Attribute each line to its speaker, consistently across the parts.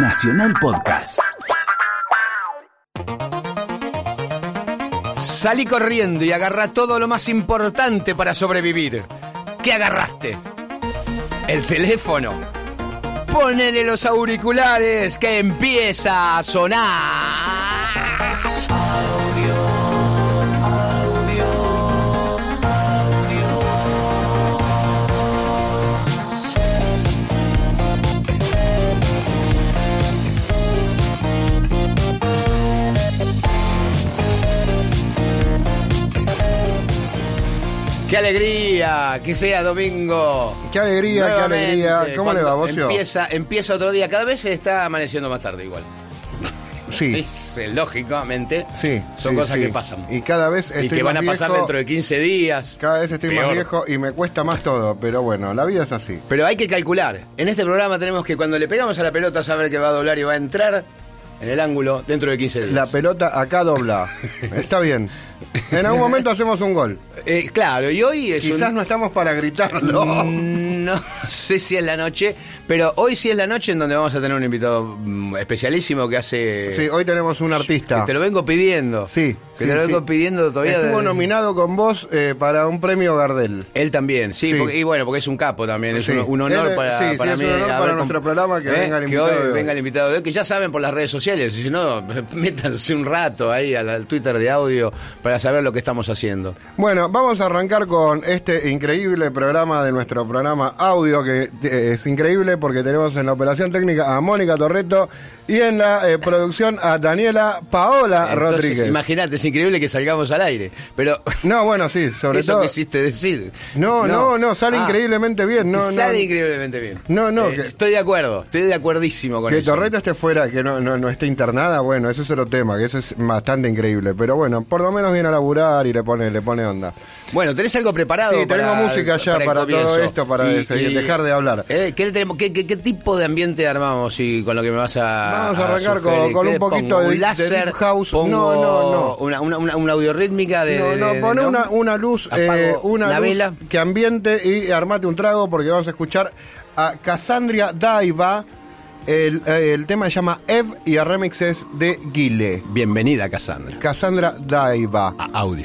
Speaker 1: Nacional Podcast.
Speaker 2: Salí corriendo y agarra todo lo más importante para sobrevivir. ¿Qué agarraste? El teléfono. Ponele los auriculares que empieza a sonar. ¡Qué alegría! Que sea domingo.
Speaker 3: Qué alegría, qué alegría. ¿Cómo le va, Bocio?
Speaker 2: Empieza, empieza otro día. Cada vez se está amaneciendo más tarde igual.
Speaker 3: Sí,
Speaker 2: Es eh, lógicamente.
Speaker 3: sí.
Speaker 2: Son
Speaker 3: sí,
Speaker 2: cosas
Speaker 3: sí.
Speaker 2: que pasan.
Speaker 3: Y cada vez estoy
Speaker 2: y que
Speaker 3: más
Speaker 2: van a pasar
Speaker 3: viejo,
Speaker 2: dentro de 15 días.
Speaker 3: Cada vez estoy más viejo y me cuesta más todo. Pero bueno, la vida es así.
Speaker 2: Pero hay que calcular. En este programa tenemos que cuando le pegamos a la pelota saber que va a doblar y va a entrar en el ángulo dentro de 15 días.
Speaker 3: La pelota acá dobla. Está bien. En algún momento hacemos un gol.
Speaker 2: Eh, claro, y hoy es
Speaker 3: Quizás
Speaker 2: un-
Speaker 3: no estamos para gritarlo.
Speaker 2: Mm, No sé si es la noche, pero hoy sí es la noche en donde vamos a tener un invitado mm, especialísimo que hace...
Speaker 3: Sí, hoy tenemos un artista.
Speaker 2: Que te lo vengo pidiendo.
Speaker 3: Sí,
Speaker 2: Que
Speaker 3: sí,
Speaker 2: te lo vengo
Speaker 3: sí.
Speaker 2: pidiendo todavía.
Speaker 3: Estuvo
Speaker 2: de-
Speaker 3: nominado con vos eh, para un premio Gardel.
Speaker 2: Él también, sí,
Speaker 3: Sí.
Speaker 2: porque- y bueno, porque es un capo también, es un, un honor
Speaker 3: Él,
Speaker 2: para, para
Speaker 3: es
Speaker 2: mí.
Speaker 3: un honor
Speaker 2: haber
Speaker 3: para nuestro programa que venga el
Speaker 2: que
Speaker 3: invitado
Speaker 2: hoy
Speaker 3: de hoy.
Speaker 2: venga el invitado de hoy, que ya saben por las redes sociales, y si no, métanse un rato ahí al, al Twitter de audio para saber lo que estamos haciendo.
Speaker 3: Bueno, vamos a arrancar con este increíble programa de nuestro programa audio, que eh, es increíble porque tenemos en la operación técnica a Mónica Torreto y en la eh, producción a Daniela Paola
Speaker 2: Entonces,
Speaker 3: Rodríguez.
Speaker 2: imagínate, es increíble que salgamos al aire, pero
Speaker 3: No, bueno, sí, sobre
Speaker 2: eso
Speaker 3: todo.
Speaker 2: quisiste decir.
Speaker 3: No, no, no, sale
Speaker 2: Ah,
Speaker 3: increíblemente bien. No,
Speaker 2: sale
Speaker 3: no,
Speaker 2: increíblemente bien.
Speaker 3: No, no,
Speaker 2: Eh,
Speaker 3: que-
Speaker 2: Estoy de acuerdo, estoy de acuerdísimo con
Speaker 3: que
Speaker 2: eso.
Speaker 3: Torreto esté fuera, que no, no, no esté internada, bueno, eso es otro tema, que eso es bastante increíble. Pero bueno, por lo menos viene a laburar y le pone, le pone onda.
Speaker 2: Bueno, ¿tenés algo preparado?
Speaker 3: Sí, tenemos
Speaker 2: para-
Speaker 3: música ya para todo esto, para seguir- dejar de hablar.
Speaker 2: Eh, ¿qué, tenemos- qué- qué- qué tipo de ambiente armamos y con lo que me vas a
Speaker 3: Vamos a arrancar con- un poquito
Speaker 2: pongo?
Speaker 3: de
Speaker 2: ¿Un
Speaker 3: de deep house?
Speaker 2: Pongo
Speaker 3: No, no, no.
Speaker 2: Una, una, una, una audiorítmica de...
Speaker 3: No, no,
Speaker 2: de-
Speaker 3: una, una luz, eh, una luz
Speaker 2: vela.
Speaker 3: que ambiente y armate un trago porque vamos a escuchar a Cassandra Daiva. El, eh, el tema se llama Ev y el remix es de Guile.
Speaker 2: Bienvenida, Cassandra.
Speaker 3: Cassandra Daiva.
Speaker 2: A audio.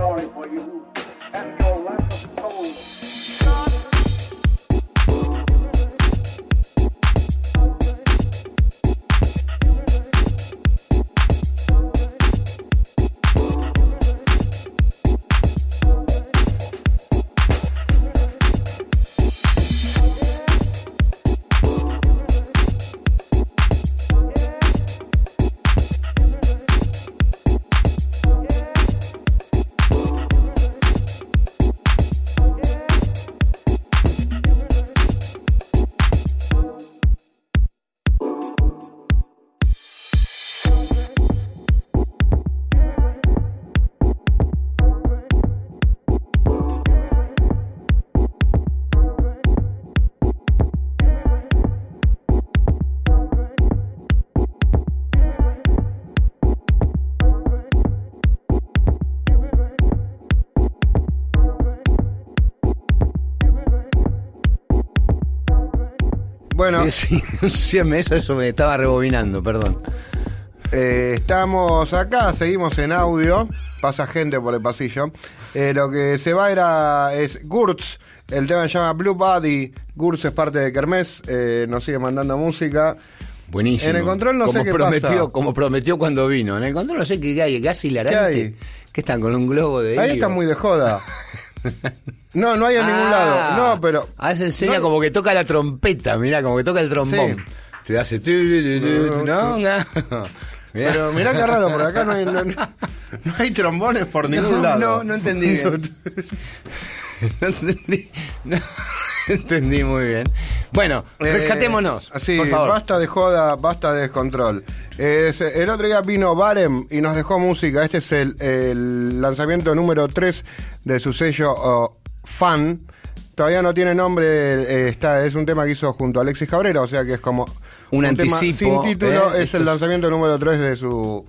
Speaker 4: sorry for you. And
Speaker 3: Bueno,
Speaker 2: Sí, eso, eso me estaba rebobinando, perdón.
Speaker 3: eh, estamos acá, seguimos en audio. Pasa gente por el pasillo. Eh, lo que se va era es Gurtz. El tema se llama Blue Body. Gurtz es parte de Kermés. eh, nos sigue mandando música.
Speaker 2: Buenísimo.
Speaker 3: En el control no sé qué
Speaker 2: prometió,
Speaker 3: pasa.
Speaker 2: Como prometió cuando vino. En el control no sé qué hay, hilarante.
Speaker 3: ¿Qué
Speaker 2: están con un globo de
Speaker 3: Ahí
Speaker 2: helio?
Speaker 3: está muy de joda. No, no hay en ningún
Speaker 2: Ah.
Speaker 3: lado. No, pero.
Speaker 2: Ah, se enseña
Speaker 3: No-
Speaker 2: como que toca la trompeta, mirá, como que toca el trombón.
Speaker 3: Sí.
Speaker 2: Te hace... no, no.
Speaker 3: Pero mirá qué raro, por acá no hay, no, hay trombones por ningún lado.
Speaker 2: no, no entendí bien. No entendí, no entendí muy bien. Bueno,
Speaker 3: Eh,
Speaker 2: rescatémonos,
Speaker 3: Sí,
Speaker 2: por favor.
Speaker 3: basta de joda, basta de descontrol. Eh, el otro día vino Barem y nos dejó música. Este es el, el lanzamiento número 3 de su sello oh, Fan. Todavía no tiene nombre, eh, está, es un tema que hizo junto a Alexis Cabrera, o sea que es como
Speaker 2: Un
Speaker 3: tema
Speaker 2: anticipo,
Speaker 3: sin título.
Speaker 2: eh,
Speaker 3: es el lanzamiento número 3 de su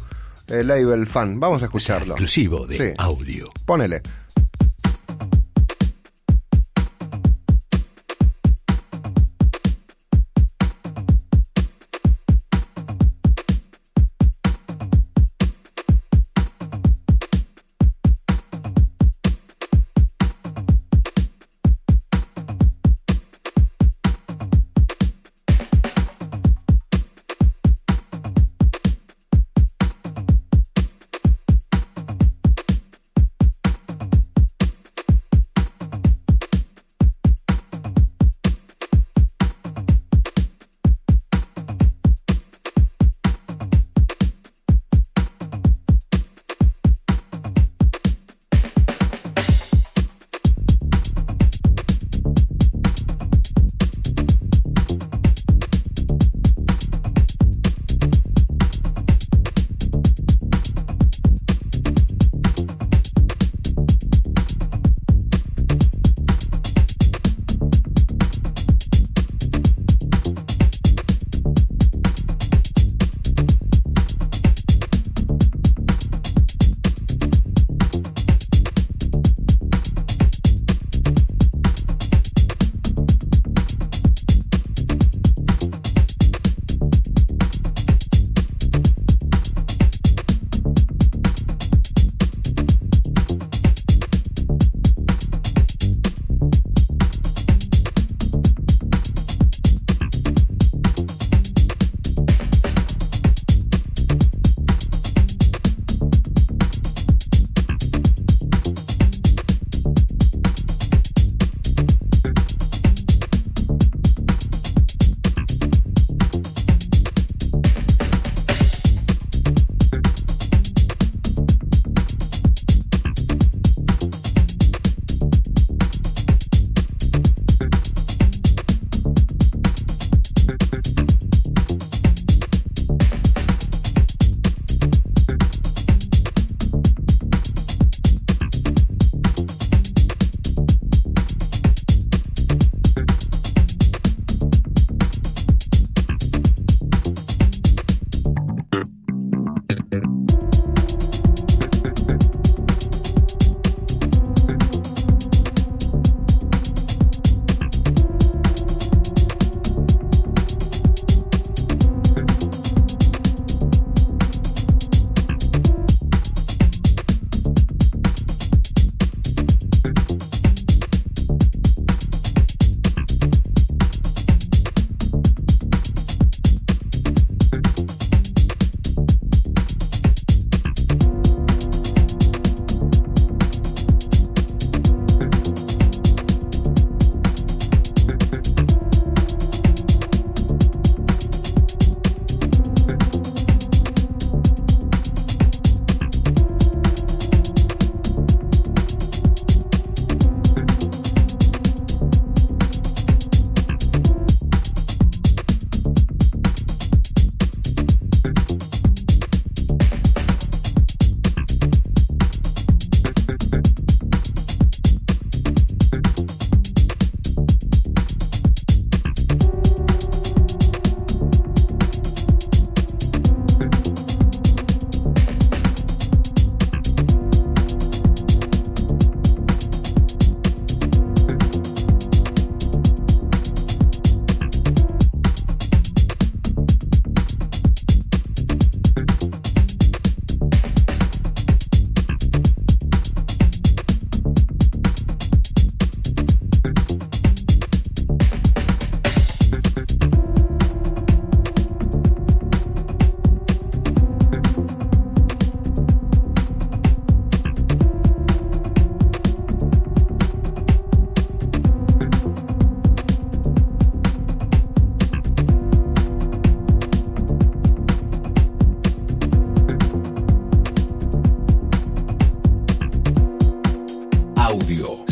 Speaker 3: eh, label Fan. Vamos a escucharlo.
Speaker 5: Exclusivo de
Speaker 3: Sí.
Speaker 5: audio.
Speaker 3: Ponele.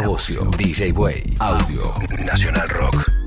Speaker 1: Bocio, DJ Way, Audio, Nacional Rock.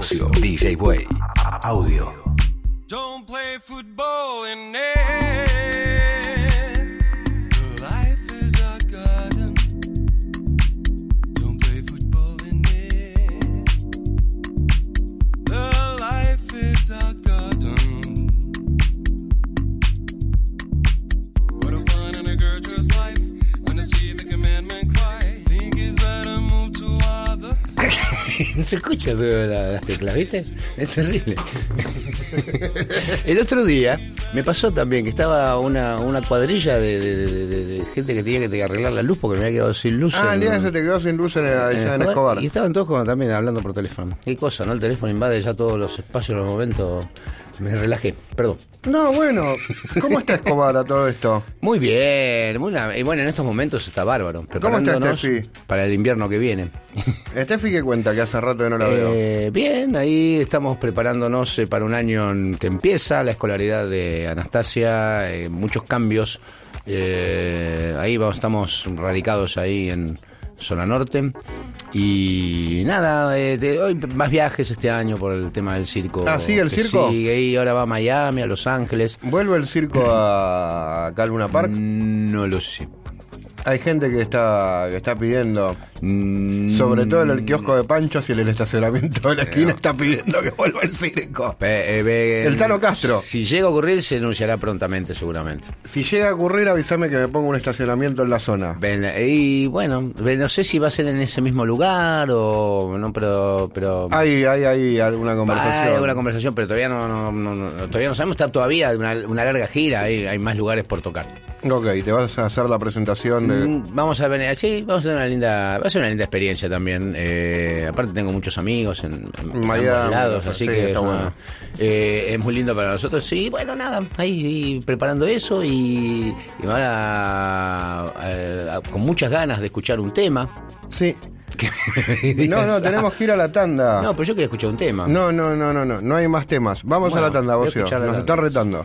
Speaker 1: DJ Way, audio.
Speaker 6: Don't play football
Speaker 2: escucha el ruido de la- las teclas, ¿viste? Es terrible. El otro día me pasó también que estaba una, una cuadrilla de, de- de- de- de gente que tenía que arreglar la luz porque me había quedado sin luz.
Speaker 3: Ah, el día
Speaker 2: en-
Speaker 3: se te quedó sin luz en,
Speaker 2: en
Speaker 3: allá en Escobar.
Speaker 2: Y estaban todos como también hablando por teléfono. Qué cosa, ¿no? El teléfono invade ya todos los espacios en los momentos. Me relajé, perdón.
Speaker 3: No, bueno, ¿cómo está Escobar a todo esto?
Speaker 2: Muy bien, muy y bueno, en estos momentos está bárbaro.
Speaker 3: está
Speaker 2: Preparándonos
Speaker 3: Steffi?
Speaker 2: para el invierno que viene.
Speaker 3: Steffi, ¿qué cuenta? Que hace rato que no la veo.
Speaker 2: Eh, bien, ahí estamos preparándonos eh, para un año que empieza la escolaridad de Anastasia, eh, muchos cambios. eh, ahí vamos, estamos radicados ahí en zona norte. Y nada, eh, de- hoy más viajes este año por el tema del circo.
Speaker 3: Ah, ¿sigue el circo?
Speaker 2: Sigue y ahora va a Miami, a Los Ángeles.
Speaker 3: ¿Vuelve el circo a Calvuna Park?
Speaker 2: No lo sé.
Speaker 3: Hay gente que está, que está pidiendo,
Speaker 2: Mm,
Speaker 3: sobre todo en el kiosco de Panchos y en el estacionamiento de la esquina, está pidiendo que vuelva el circo.
Speaker 2: Pe- eh, ve-
Speaker 3: El Tano Castro.
Speaker 2: Si llega a ocurrir, se anunciará prontamente, seguramente.
Speaker 3: Si llega a ocurrir, avísame que me pongo un estacionamiento en la zona.
Speaker 2: Y bueno, no sé si va a ser en ese mismo lugar o no, pero. pero
Speaker 3: Hay, hay, hay alguna conversación.
Speaker 2: Hay alguna conversación, pero todavía no, no, no- no- todavía no sabemos. Está todavía una, una larga gira, hay, hay más lugares por tocar.
Speaker 3: Ok, te vas a hacer la presentación
Speaker 2: Mm, Vamos a ver, sí, vamos a tener una linda, va a ser una linda experiencia también. Eh, aparte tengo muchos amigos en, en
Speaker 3: Miami,
Speaker 2: ambos lados,
Speaker 3: sí,
Speaker 2: así
Speaker 3: está
Speaker 2: que una- eh, es muy lindo para nosotros. Sí, bueno, nada, ahí preparando eso y, y ahora a- a- con muchas ganas de escuchar un tema.
Speaker 3: Sí. No, no, tenemos que ir a la tanda.
Speaker 2: No, pero yo quería escuchar un tema.
Speaker 3: No, no, no, no, no, no hay más temas. Vamos
Speaker 2: Bueno,
Speaker 3: a la tanda, Bocio. Nos están retando.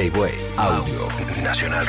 Speaker 1: DJ Audio, Nacional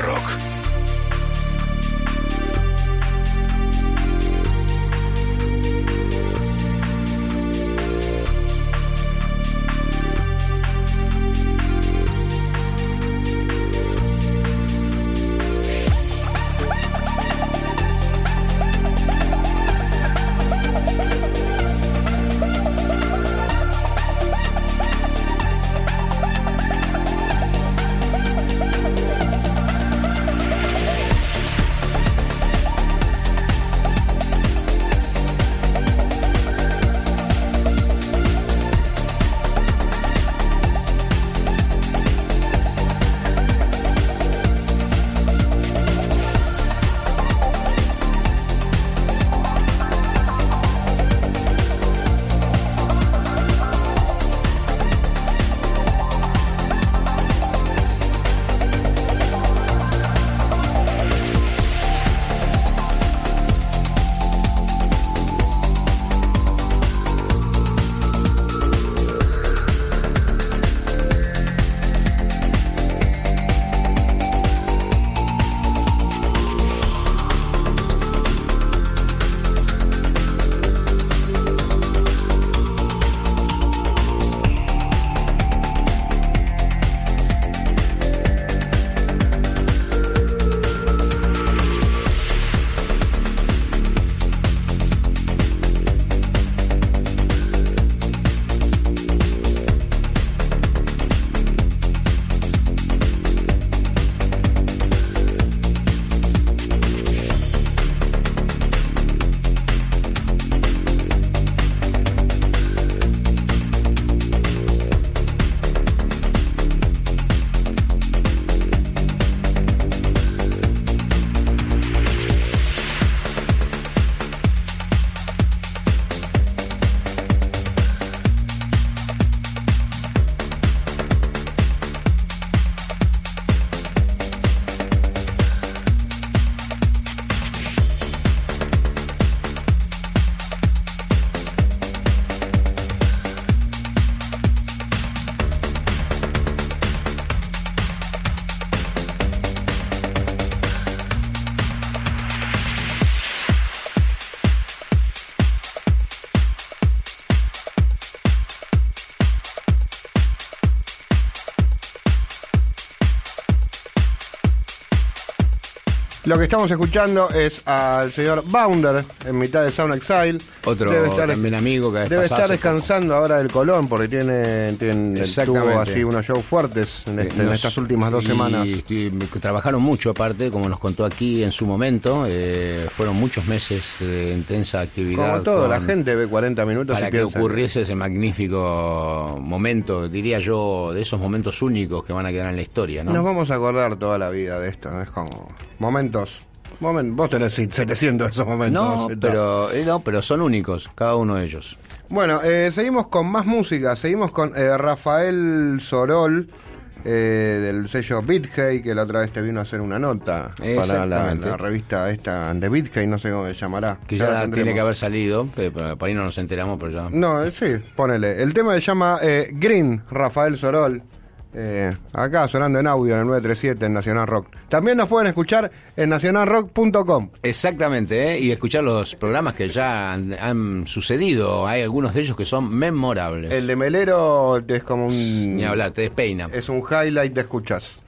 Speaker 3: Lo que estamos escuchando es al señor Bounder en mitad de Sound Exile.
Speaker 2: Otro también amigo que
Speaker 3: Debe estar descansando ahora del Colón porque tiene, tiene tuvo así unos shows fuertes en, este- en
Speaker 2: Nos-
Speaker 3: estas últimas dos
Speaker 2: y-
Speaker 3: semanas.
Speaker 2: y trabajaron mucho, aparte, como nos contó aquí en su momento. eh, fueron muchos meses de intensa actividad.
Speaker 3: Como todo, la gente ve 40 minutos
Speaker 2: Para
Speaker 3: y
Speaker 2: que ocurriese ese magnífico momento, diría yo, de esos momentos únicos que van a quedar en la historia, ¿no?
Speaker 3: Nos vamos a acordar toda la vida de esto. ¿no? Es como momentos. Momen- vos tenés 700 de esos momentos.
Speaker 2: No, pero, eh, no, pero son únicos, cada uno de ellos.
Speaker 3: Bueno, eh, seguimos con más música. Seguimos con eh, Rafael Sorol. eh, del sello BitHey, que la otra vez te vino a hacer una nota para la, revista esta de BitHey, no sé cómo se llamará.
Speaker 2: Que
Speaker 3: Ya
Speaker 2: tiene que haber salido, pero por ahí no nos enteramos, pero ya.
Speaker 3: No, sí, ponele. El tema se llama eh, Green, Rafael Sorol. Eh, acá sonando en audio en el 937 en Nacional Rock. También nos pueden escuchar en nacionalrock.com.
Speaker 2: Exactamente, ¿eh? y escuchar los programas que ya han, han sucedido. Hay algunos de ellos que son memorables.
Speaker 3: El de Melero es como un.
Speaker 2: Ni hablar, te despeina.
Speaker 3: Es un highlight de escuchas.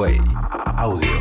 Speaker 1: Way. Audio.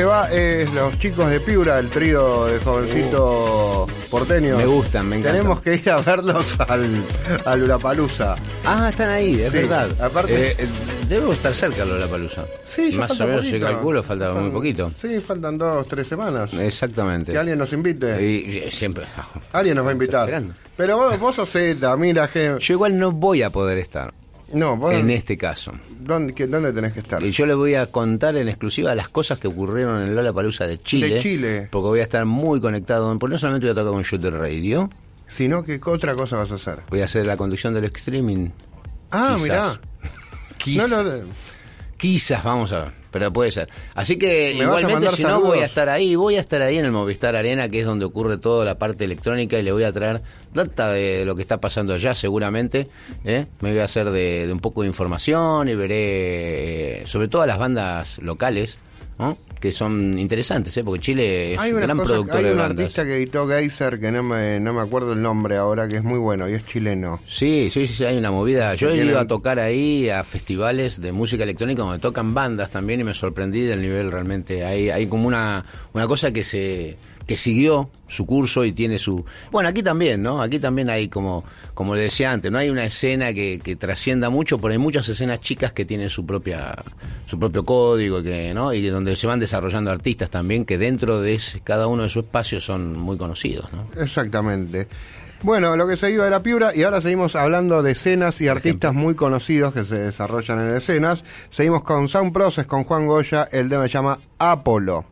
Speaker 3: Se va es los chicos de Piura, el trío de jovencito porteño.
Speaker 2: Me gustan, me encantan.
Speaker 3: Tenemos que ir a verlos al, al Ulapalooza.
Speaker 2: Ah, están ahí, es
Speaker 3: Sí,
Speaker 2: verdad.
Speaker 3: aparte-
Speaker 2: Eh, eh, debo estar cerca de la palusa.
Speaker 3: Sí,
Speaker 2: Más o menos, si
Speaker 3: poquito.
Speaker 2: calculo, falta muy poquito.
Speaker 3: Sí, faltan dos, tres semanas.
Speaker 2: Exactamente.
Speaker 3: Que alguien nos invite.
Speaker 2: Y, y siempre.
Speaker 3: Alguien nos va a invitar. Pero vos, vos sos Z, mira, que...
Speaker 2: Yo igual no voy a poder estar
Speaker 3: No, vos...
Speaker 2: en este caso.
Speaker 3: ¿dónde, ¿Dónde tenés que estar?
Speaker 2: Y yo les voy a contar en exclusiva las cosas que ocurrieron en Lola Palusa de Chile.
Speaker 3: De Chile.
Speaker 2: Porque voy a estar muy conectado. Porque no solamente voy a tocar con Shooter Radio,
Speaker 3: Sino que ¿qué otra cosa vas a hacer?
Speaker 2: voy a hacer la conducción del streaming.
Speaker 3: Ah,
Speaker 2: Quizás.
Speaker 3: mirá.
Speaker 2: Quizás,
Speaker 3: No, no,
Speaker 2: quizás, vamos a ver. Pero puede ser. Así que
Speaker 3: ¿Me vas a
Speaker 2: igualmente, si no, voy a estar ahí. Voy a estar ahí en el Movistar Arena, que es donde ocurre toda la parte electrónica, y le voy a traer data de lo que está pasando allá, seguramente. ¿eh? Me voy a hacer de, de un poco de información y veré, sobre todo a las bandas locales, ¿no? Que son interesantes, ¿eh? porque Chile es
Speaker 3: Hay
Speaker 2: un gran
Speaker 3: cosa-
Speaker 2: productor
Speaker 3: hay
Speaker 2: de
Speaker 3: un
Speaker 2: bandas.
Speaker 3: artista que editó Geyser que no me, no me acuerdo el nombre ahora, que es muy bueno y es chileno.
Speaker 2: Sí, sí, sí, hay una movida. Yo he ido a tocar ahí a festivales de música electrónica donde tocan bandas también y me sorprendí del nivel realmente. Hay, hay como una, una cosa que se que siguió su curso y tiene su... Bueno, aquí también, ¿no? Aquí también hay como, como le decía antes, no hay una escena que, que trascienda mucho, pero hay muchas escenas chicas que tienen su propia su propio código que, ¿no? y donde se van desarrollando artistas también que dentro de ese- cada uno de sus espacios son muy conocidos, ¿no?
Speaker 3: Exactamente. Bueno, lo que se iba era Piura y ahora seguimos hablando de escenas y artistas muy conocidos que se desarrollan en escenas. Seguimos con Sound Process, con Juan Goya, el tema se llama Apolo.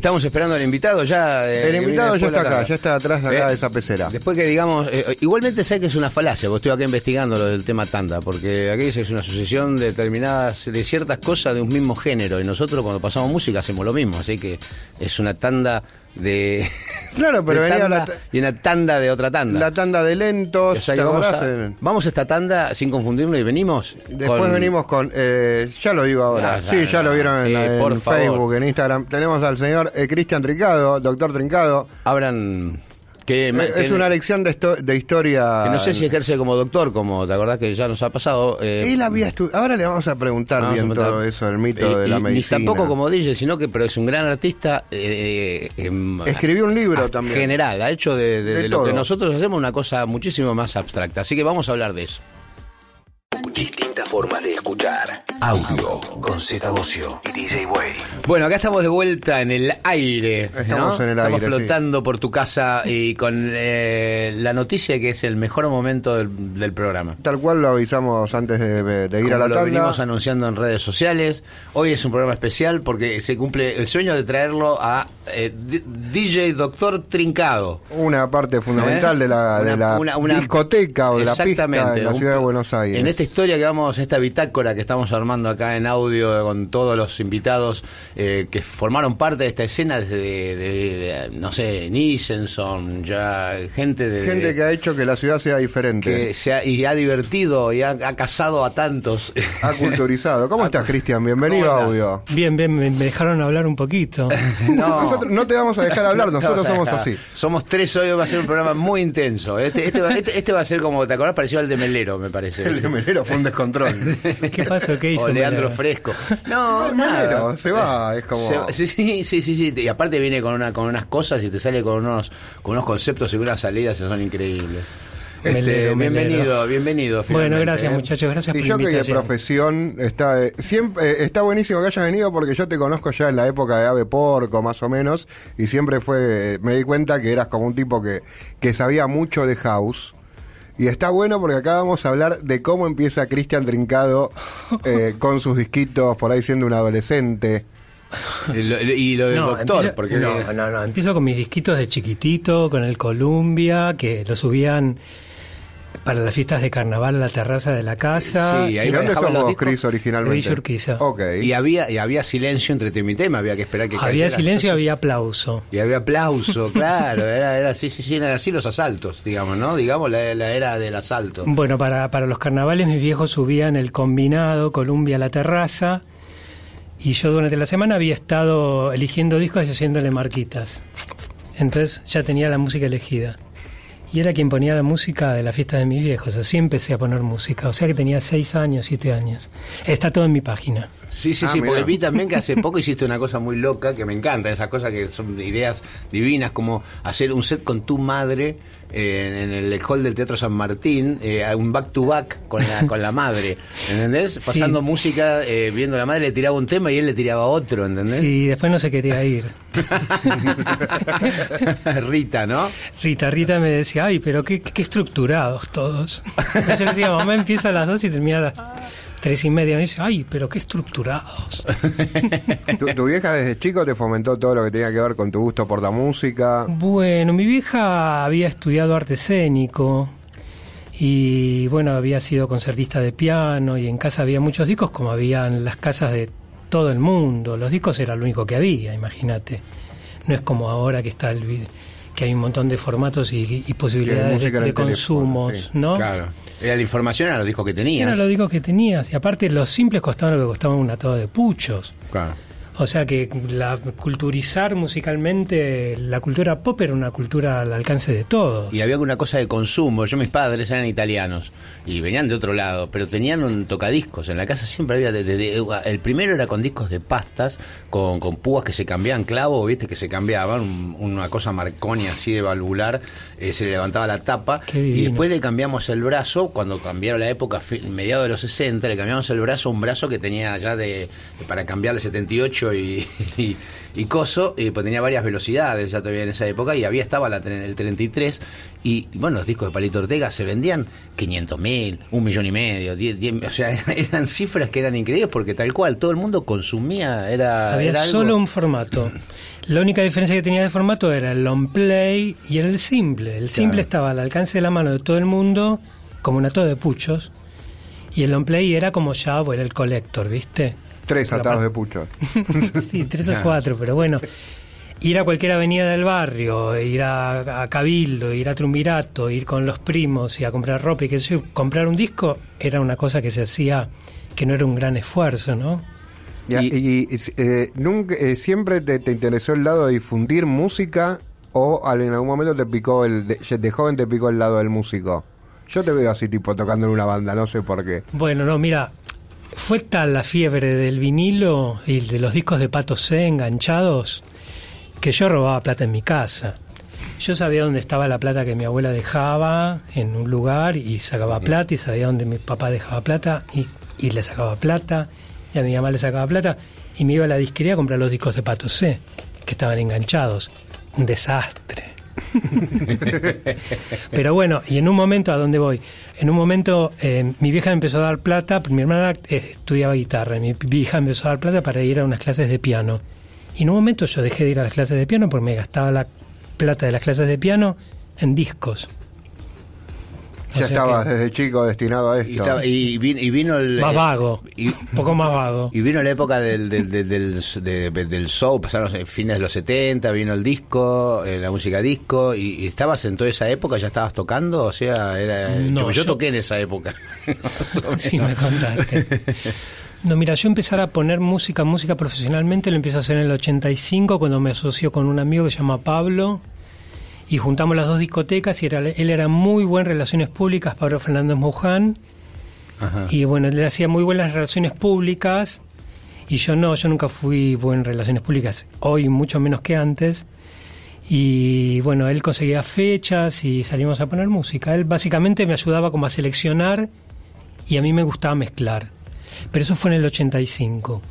Speaker 2: Estamos esperando al invitado ya. eh,
Speaker 3: El invitado ya está acá, ya está atrás de acá
Speaker 2: Eh,
Speaker 3: de esa pecera.
Speaker 2: Después que digamos, eh, igualmente sé que es una falacia, porque estoy acá investigando lo del tema tanda, porque aquí dice que es una asociación de determinadas, de ciertas cosas de un mismo género, y nosotros cuando pasamos música hacemos lo mismo, así que es una tanda de.
Speaker 3: Claro, pero venía
Speaker 2: tanda
Speaker 3: la,
Speaker 2: y una tanda de otra tanda.
Speaker 3: la tanda de lentos.
Speaker 2: O sea
Speaker 3: ¿te
Speaker 2: que vamos,
Speaker 3: acordás?
Speaker 2: a,
Speaker 3: Eh,
Speaker 2: vamos a esta tanda sin confundirnos y venimos.
Speaker 3: Después
Speaker 2: con-
Speaker 3: venimos con, eh, ya lo digo ahora, sí,
Speaker 2: ya,
Speaker 3: lo vieron en,
Speaker 2: favor.
Speaker 3: Facebook, en Instagram. Tenemos al señor eh, Cristian Trincado, doctor Trincado.
Speaker 2: Abran. Que,
Speaker 3: Eh,
Speaker 2: que-
Speaker 3: es una lección de, histo- de historia.
Speaker 2: que no sé si ejerce como doctor, como te acordás que ya nos ha pasado. eh,
Speaker 3: Él había Ahora le vamos a preguntar
Speaker 2: Vamos a
Speaker 3: bien
Speaker 2: preguntar.
Speaker 3: todo eso, el mito
Speaker 2: Eh,
Speaker 3: de la
Speaker 2: y-
Speaker 3: medicina.
Speaker 2: Ni tampoco como DJ, sino que pero es un gran artista. eh, eh,
Speaker 3: Escribió un libro también.
Speaker 2: General, ha hecho de, de-
Speaker 3: De
Speaker 2: de lo que nosotros hacemos una cosa muchísimo más abstracta. Así que vamos a hablar de eso.
Speaker 1: Distintas formas de escuchar. Audio con Z Bocio y DJ Way.
Speaker 2: Bueno, acá estamos de vuelta en el aire.
Speaker 3: Estamos
Speaker 2: ¿no?
Speaker 3: en el
Speaker 2: Estamos
Speaker 3: aire,
Speaker 2: flotando por tu casa y con eh, la noticia de que es el mejor momento del, del programa.
Speaker 3: Tal cual lo avisamos antes de, de ir
Speaker 2: Como
Speaker 3: a la
Speaker 2: lo
Speaker 3: tanda.
Speaker 2: venimos anunciando en redes sociales. Hoy es un programa especial porque se cumple el sueño de traerlo a eh, DJ Doctor Trincado.
Speaker 3: Una parte fundamental
Speaker 2: ¿Eh?
Speaker 3: de la, de la
Speaker 2: una- una-
Speaker 3: discoteca o de la pista en la
Speaker 2: un-
Speaker 3: ciudad de Buenos Aires.
Speaker 2: En esta historia que vamos, esta bitácora que estamos armando acá en audio con todos los invitados eh, que formaron parte de esta escena desde, de- de- de, no sé, Nissenson, ya gente de...
Speaker 3: Gente que ha hecho que la ciudad sea diferente.
Speaker 2: que se ha, y ha divertido y ha, ha casado a tantos.
Speaker 3: Ha culturizado. ¿Cómo estás, Cristian? Bienvenido a
Speaker 2: ¿Cómo
Speaker 3: Audio.
Speaker 7: Bien, bien, me dejaron hablar un poquito.
Speaker 2: No.
Speaker 3: Nosotros no te vamos a dejar hablar, nosotros
Speaker 2: No, o sea,
Speaker 3: somos así.
Speaker 2: Somos tres hoy, va a ser un programa muy intenso. Este, este, va- este- este va a ser como, ¿te acordás? Parecido al de Melero, me parece.
Speaker 3: El de Melero fue un descontrol.
Speaker 7: ¿Qué pasó? ¿Qué hizo?
Speaker 2: O Leandro
Speaker 7: Melero?
Speaker 2: Fresco. No.
Speaker 3: Melero se va, es como...
Speaker 2: Se sí, sí, sí, sí, sí. Y aparte viene con una con unas cosas y te sale con unos con unos conceptos y unas salidas que son increíbles. Este,
Speaker 7: Melero, melero.
Speaker 2: bienvenido, bienvenido.
Speaker 7: Bueno,
Speaker 2: finalmente,
Speaker 7: gracias
Speaker 2: ¿eh?
Speaker 7: muchachos, gracias
Speaker 3: Y
Speaker 7: por
Speaker 3: yo
Speaker 7: la
Speaker 3: que de
Speaker 7: invitación.
Speaker 3: profesión está eh, siempre eh, está buenísimo que hayas venido porque yo te conozco ya en la época de Ave Porco más o menos y siempre fue me di cuenta que eras como un tipo que que sabía mucho de house y está bueno porque acá vamos a hablar de cómo empieza Cristian Trincado eh, con sus disquitos por ahí siendo un adolescente.
Speaker 2: Y lo, y lo del
Speaker 7: No,
Speaker 2: doctor,
Speaker 7: empiezo-
Speaker 2: porque
Speaker 7: no, no, no, empiezo con mis disquitos de chiquitito, con el Columbia, que lo subían para las fiestas de carnaval la terraza de la casa.
Speaker 2: Sí, ahí
Speaker 3: ¿Y
Speaker 2: me
Speaker 3: dónde sos
Speaker 2: los.
Speaker 3: Cris, originalmente?
Speaker 7: Urquiza.
Speaker 3: Ok.
Speaker 2: y había y había silencio entre tema y tema, había que esperar que
Speaker 7: había
Speaker 2: cayera.
Speaker 7: silencio y había aplauso.
Speaker 2: Y había aplauso, claro, era, era sí, sí, sí, eran así los asaltos, digamos, ¿no? Digamos la, la era del asalto.
Speaker 7: Bueno, para, para los carnavales mis viejos subían el combinado Columbia a la terraza y yo durante la semana había estado eligiendo discos y haciéndole marquitas. Entonces ya tenía la música elegida. Y era quien ponía la música de la fiesta de mis viejos. Así empecé a poner música. O sea que tenía seis años, siete años. Está todo en mi página.
Speaker 2: Sí, sí,
Speaker 3: Ah,
Speaker 2: sí,
Speaker 3: mirá.
Speaker 2: porque vi también que hace poco hiciste una cosa muy loca que me encanta, esas cosas que son ideas divinas, como hacer un set con tu madre eh, en el hall del Teatro San Martín, eh, un back to back con la, con la madre, ¿entendés? Pasando música, eh, viendo a la madre, le tiraba un tema y él le tiraba otro, ¿entendés?
Speaker 7: Sí, después no se quería ir.
Speaker 2: Rita, ¿no?
Speaker 7: Rita, Rita me decía, ay, pero qué, qué estructurados todos. Yo le decía, mamá empieza a las dos y termina a las tres y media. Me dice, ay, pero qué estructurados.
Speaker 3: ¿Tu, tu vieja desde chico te fomentó todo lo que tenía que ver con tu gusto por la música.
Speaker 7: Bueno, mi vieja había estudiado arte escénico y bueno, había sido concertista de piano y en casa había muchos discos como había en las casas de todo el mundo. Los discos era lo único que había, imagínate. No es como ahora que está el que hay un montón de formatos y, y posibilidades de, consumos,
Speaker 3: sí.
Speaker 7: ¿no?
Speaker 2: Claro. Era la información, eran los discos que tenías.
Speaker 7: Era lo digo que tenías. Y aparte los simples costaban lo que costaba un atado de puchos.
Speaker 2: Claro.
Speaker 7: O sea que la culturizar musicalmente, la cultura pop era una cultura al alcance de todos.
Speaker 2: Y había una cosa de consumo. Yo, mis padres eran italianos y venían de otro lado, pero tenían un tocadiscos. En la casa siempre había. de- de- de- el primero era con discos de pastas, con, con púas que se cambiaban, clavo, viste, que se cambiaban, un- una cosa marconi así de valvular, eh, se le levantaba la tapa. Y después le cambiamos el brazo, cuando cambiaron la época, mediados de los 60, le cambiamos el brazo, un brazo que tenía ya de. para cambiar el 78 y, y, y coso, y pues tenía varias velocidades ya todavía en esa época, y había estaba la, el 33, y bueno, los discos de Palito Ortega se vendían 500 mil, un millón y medio, 10, 10, o sea, eran cifras que eran increíbles porque tal cual, todo el mundo consumía, era,
Speaker 7: Había
Speaker 2: era algo-
Speaker 7: solo un formato. La única diferencia que tenía de formato era el long play y era el simple. El simple estaba al alcance de la mano de todo el mundo, como una toda de puchos. Y el long play era como ya, bueno, el collector, ¿viste?
Speaker 3: Tres
Speaker 7: Pero
Speaker 3: atados de pucho.
Speaker 7: sí, tres o cuatro, pero bueno. Ir a cualquier avenida del barrio, ir a, a Cabildo, ir a Triunvirato, ir con los primos y a comprar ropa y que sé yo, comprar un disco era una cosa que se hacía, que no era un gran esfuerzo, ¿no?
Speaker 3: Ya,
Speaker 2: Y-
Speaker 3: y y, eh, nunca, eh, siempre te, te interesó el lado de difundir música o al- en algún momento te picó el de, de joven te picó el lado del músico. Yo te veo así tipo tocando en una banda, no sé por qué.
Speaker 7: Bueno, no, mira, fue tal la fiebre del vinilo y de los discos de Pato C enganchados que yo robaba plata en mi casa. Yo sabía dónde estaba la plata que mi abuela dejaba en un lugar y sacaba plata y sabía dónde mi papá dejaba plata y, y le sacaba plata y a mi mamá le sacaba plata y me iba a la disquería a comprar los discos de Pato C que estaban enganchados. Un desastre. Pero bueno, y en un momento, ¿a dónde voy? En un momento, eh, mi vieja empezó a dar plata, mi hermana eh, estudiaba guitarra, mi vieja empezó a dar plata para ir a unas clases de piano. Y en un momento yo dejé de ir a las clases de piano porque me gastaba la plata de las clases de piano en discos.
Speaker 3: Ya estabas
Speaker 7: que-
Speaker 3: desde chico destinado a
Speaker 2: Y,
Speaker 3: esto.
Speaker 2: estaba- y vino, y vino el...
Speaker 7: Más
Speaker 2: eh,
Speaker 7: vago,
Speaker 2: Y,
Speaker 7: un poco más vago.
Speaker 2: y vino la época del, del, del, del, de- del show, pasaron los fines de los 70, vino el disco, eh, la música disco, y, y estabas en toda esa época, ya estabas tocando, o sea, era...
Speaker 7: No,
Speaker 2: yo, toqué en esa época.
Speaker 7: Sí, me contaste. No, mira, yo empezar a poner música, música profesionalmente, lo empiezo a hacer en el 85 cuando me asoció con un amigo que se llama Pablo y juntamos las dos discotecas y era, él era muy buen relaciones públicas, Pablo Fernández Muján,
Speaker 2: Ajá.
Speaker 7: y bueno, él hacía muy buenas relaciones públicas y yo no, yo nunca fui buen en relaciones públicas, hoy mucho menos que antes. Y bueno, él conseguía fechas y salimos a poner música. Él básicamente me ayudaba como a seleccionar y a mí me gustaba mezclar. Pero eso fue en el 85.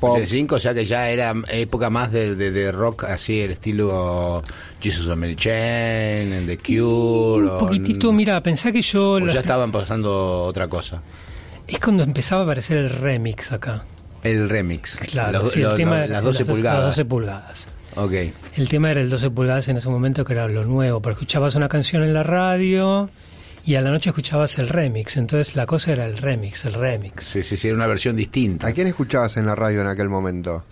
Speaker 3: Pop.
Speaker 2: 85, o sea que ya era época más de, de, de rock así, el estilo Jesus on Mary Chain, The Cure.
Speaker 7: Un
Speaker 2: o-
Speaker 7: poquitito, mira, pensá que yo...
Speaker 2: o
Speaker 7: las-
Speaker 2: ya estaban pasando otra cosa.
Speaker 7: Es cuando empezaba a aparecer el remix acá.
Speaker 2: El remix.
Speaker 7: Claro,
Speaker 2: Los-
Speaker 7: sí, el
Speaker 2: los-
Speaker 7: tema
Speaker 2: los- las 12
Speaker 7: las
Speaker 2: pulgadas.
Speaker 7: 12 pulgadas.
Speaker 2: Ok.
Speaker 7: El tema era el 12 pulgadas en ese momento, que era lo nuevo, porque escuchabas una canción en la radio y a la noche escuchabas el remix. Entonces la cosa era el remix, el remix.
Speaker 2: Sí, sí, sí, era una versión distinta.
Speaker 3: ¿A quién escuchabas en la radio en aquel momento?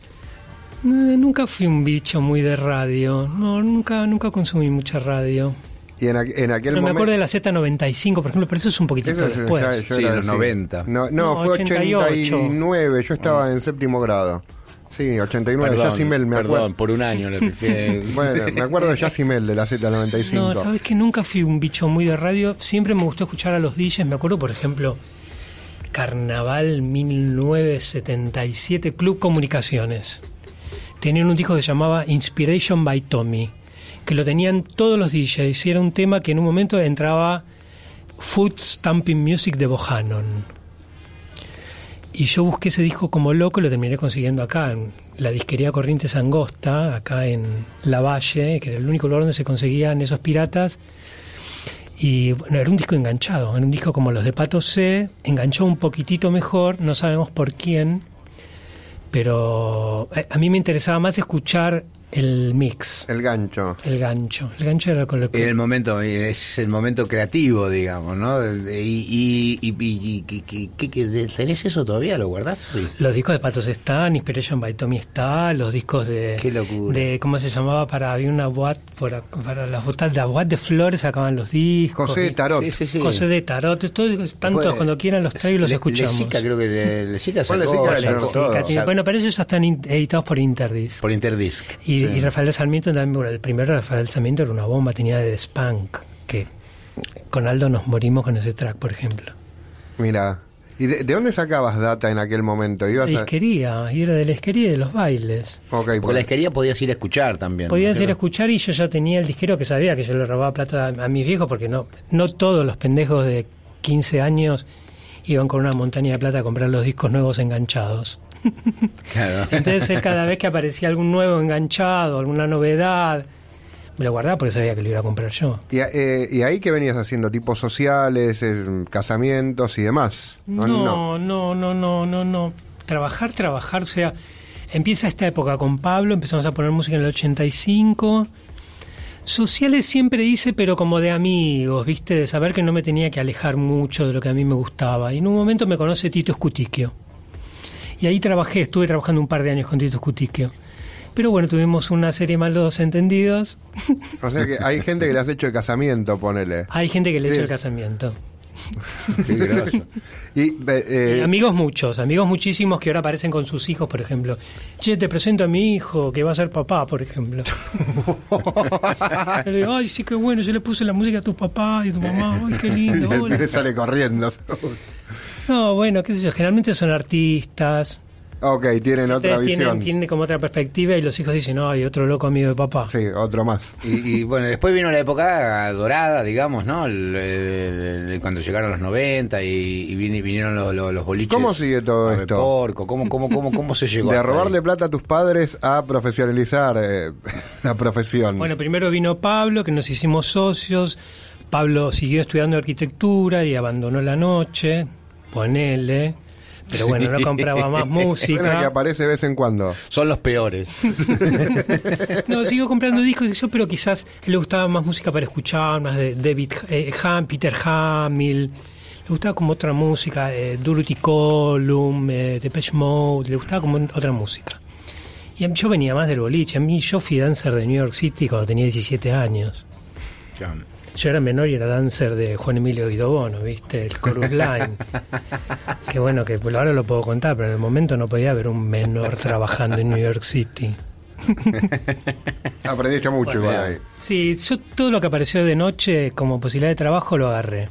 Speaker 7: Eh, nunca fui un bicho muy de radio. No, nunca, nunca consumí mucha radio.
Speaker 3: Y en, aqu- en aquel
Speaker 7: No, me
Speaker 3: momento...
Speaker 7: acuerdo de la Z95, por ejemplo, pero eso es un poquitito
Speaker 3: Eso
Speaker 7: después.
Speaker 3: ya- yo
Speaker 2: Sí,
Speaker 3: era
Speaker 2: los
Speaker 3: así.
Speaker 2: 90.
Speaker 3: No, no,
Speaker 7: No,
Speaker 3: fue
Speaker 7: 88.
Speaker 3: 89, yo estaba en séptimo grado. Sí, 89,
Speaker 2: Perdón,
Speaker 3: Yacimel, me
Speaker 2: perdón,
Speaker 3: acuerdo.
Speaker 2: por un año le.
Speaker 3: Bueno, me acuerdo de Yacimel de la Z95.
Speaker 7: No, sabes que nunca fui un bicho muy de radio. Siempre me gustó escuchar a los DJs. Me acuerdo, por ejemplo, Carnaval 1977, Club Comunicaciones. Tenían un disco que se llamaba Inspiration by Tommy, que lo tenían todos los DJs. Y era un tema que en un momento entraba Foot Stamping Music de Bohannon. Y yo busqué ese disco como loco y lo terminé consiguiendo acá, en la disquería Corrientes Angosta, acá en La Valle, que era el único lugar donde se conseguían esos piratas. Y bueno, era un disco enganchado, era un disco como los de Pato C, enganchó un poquitito mejor, no sabemos por quién, pero eh, a mí me interesaba más escuchar el mix,
Speaker 3: El gancho.
Speaker 7: el gancho. El gancho era con lo que...
Speaker 2: En el momento, es el momento creativo, digamos, ¿no? Y, y, y, y- ¿qué- qué- ¿tenés eso todavía? ¿Lo guardás? Sí.
Speaker 7: Los discos de Patos están, Inspiration by Tommy está, los discos de,
Speaker 2: Qué locura.
Speaker 7: de ¿cómo se llamaba? Para había una boat por, para las botas, la boat de flores sacaban los discos.
Speaker 3: José
Speaker 7: y-
Speaker 3: Tarot.
Speaker 2: Sí, sí, sí.
Speaker 7: José de Tarot, todos tantos
Speaker 2: Después,
Speaker 7: cuando quieran los traigo y los
Speaker 2: Le-
Speaker 7: escuchamos.
Speaker 2: Lesica, creo que le- Lesica
Speaker 3: ¿Cuál
Speaker 2: sacó-.
Speaker 3: Sí,
Speaker 7: Katy-
Speaker 2: sacó-
Speaker 7: bueno, pero ellos ya están in- editados por Interdisc.
Speaker 2: por Interdisc.
Speaker 7: y, Y Rafael Sarmiento también, bueno, el primero Rafael Sarmiento era una bomba, tenía de Spunk, que con Aldo nos morimos con ese track, por ejemplo.
Speaker 3: Mira. ¿Y de, de dónde sacabas data en aquel momento?
Speaker 7: La
Speaker 3: ¿Ibas a...
Speaker 7: disquería, y era de la disquería y de los bailes.
Speaker 3: Ok,
Speaker 2: Porque la esquería podías ir a escuchar también.
Speaker 7: Podían
Speaker 2: ¿no?
Speaker 7: ir a escuchar y yo ya tenía el disquero que sabía que yo le robaba plata a, a mis viejos porque no, no todos los pendejos de 15 años iban con una montaña de plata a comprar los discos nuevos enganchados.
Speaker 2: Claro.
Speaker 7: Entonces él cada vez que aparecía algún nuevo enganchado, alguna novedad, me lo guardaba porque sabía que lo iba a comprar yo.
Speaker 3: ¿Y, eh, y ahí qué venías haciendo? ¿Tipos sociales, eh, casamientos y demás? ¿O
Speaker 7: No, no, no, no, no, no. Trabajar, trabajar, o sea, empieza esta época con Pablo, empezamos a poner música en el 85. Sociales siempre hice, pero como de amigos, ¿viste? De saber que no me tenía que alejar mucho de lo que a mí me gustaba. Y en un momento me conoce Tito Escutiquio. Y ahí trabajé, estuve trabajando un par de años con Tito Escutiquio. Pero bueno, tuvimos una serie mal los entendidos.
Speaker 3: O sea que hay gente que le has hecho de casamiento, ponele.
Speaker 7: Hay gente que le
Speaker 3: Sí.
Speaker 7: echa el casamiento.
Speaker 2: Qué.
Speaker 3: Y, eh, eh,
Speaker 7: Y amigos muchos, amigos muchísimos que ahora aparecen con sus hijos, por ejemplo. Che, te presento a mi hijo que va a ser papá, por ejemplo. Le digo, ay, sí, qué bueno, yo le puse la música a tu papá y a tu mamá, ay, qué lindo.
Speaker 3: el
Speaker 7: hola".
Speaker 3: sale corriendo.
Speaker 7: No, bueno, qué sé yo, generalmente son artistas.
Speaker 3: ok, tienen otra visión.
Speaker 7: tienen, tienen como otra perspectiva y los hijos dicen, no, hay otro loco amigo de papá.
Speaker 3: Sí, otro más.
Speaker 2: Y, y, bueno, después vino la época dorada, digamos, ¿no? El- el- el- cuando llegaron los 90 y, y vin- vinieron los, los, los boliches.
Speaker 3: ¿Cómo sigue todo
Speaker 2: a
Speaker 3: esto?
Speaker 2: Porco, ¿cómo, cómo, cómo, cómo se llegó?
Speaker 3: De robarle
Speaker 2: ahí?
Speaker 3: plata a tus padres a profesionalizar eh, la profesión.
Speaker 7: Bueno, primero vino Pablo, que nos hicimos socios. Pablo siguió estudiando arquitectura y abandonó la noche, ponele. Pero bueno, no compraba más
Speaker 3: Bueno, que
Speaker 7: música.
Speaker 3: aparece de vez en cuando.
Speaker 2: Son los peores.
Speaker 7: No, siguió comprando discos y yo, pero quizás le gustaba más música para escuchar, más de David eh, Ham, Peter Hamill. Le gustaba como otra música, eh, Dorothy Column, eh, Depeche Mode, le gustaba como otra música. Y a mí- yo venía más del boliche. A mí yo fui dancer de New York City cuando tenía 17 años.
Speaker 2: Ya.
Speaker 7: Yo era menor y era dancer de Juan Emilio Guido Bono, ¿viste? El Chorus Line. que bueno, que pues, ahora lo puedo contar, pero en el momento no podía haber un menor trabajando en New York City.
Speaker 3: Aprendiste mucho igual ahí.
Speaker 7: Sí, yo todo lo que apareció de noche como posibilidad de trabajo lo agarré.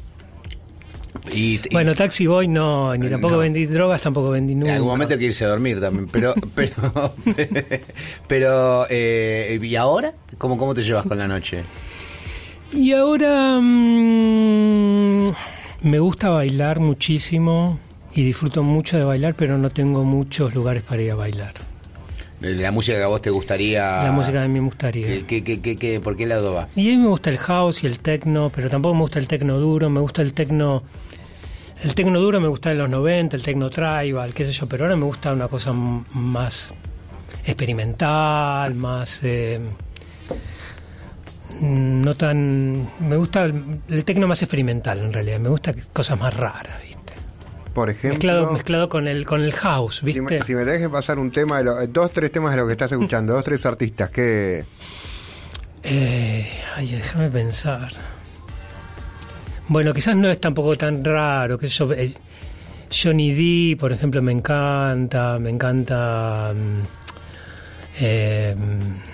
Speaker 2: Y, y
Speaker 7: Bueno, Taxi Boy no, ni tampoco
Speaker 2: no.
Speaker 7: vendí drogas, tampoco vendí
Speaker 2: en
Speaker 7: nunca.
Speaker 2: algún momento hay que irse a dormir también. Pero, pero, pero eh, ¿y ahora? ¿Cómo, ¿Cómo te llevas con la noche?
Speaker 7: Y ahora mm, me gusta bailar muchísimo y disfruto mucho de bailar, pero no tengo muchos lugares para ir a bailar.
Speaker 2: La música que a vos te gustaría.
Speaker 7: La música a mí me gustaría.
Speaker 2: ¿Qué, qué, qué, por qué lado va?
Speaker 7: Y a mí me gusta el house y el techno, pero tampoco me gusta el techno duro, me gusta el techno... El techno duro me gusta en los 90, el techno tribal, qué sé yo, pero ahora me gusta una cosa más experimental, más... eh, no tan... Me gusta el, el techno más experimental en realidad, me gusta cosas más raras, ¿viste?
Speaker 3: Por ejemplo,
Speaker 7: Mezclado, mezclado con el con el house,
Speaker 3: si,
Speaker 7: ¿viste?
Speaker 3: me, si me dejes pasar un tema, de lo- dos, tres temas de lo que estás escuchando, dos, tres artistas, que
Speaker 7: Eh, ay, déjame pensar. Bueno, quizás no es tampoco tan raro, que yo... eh, Johnny D, por ejemplo, me encanta, me encanta... mm, eh, mm,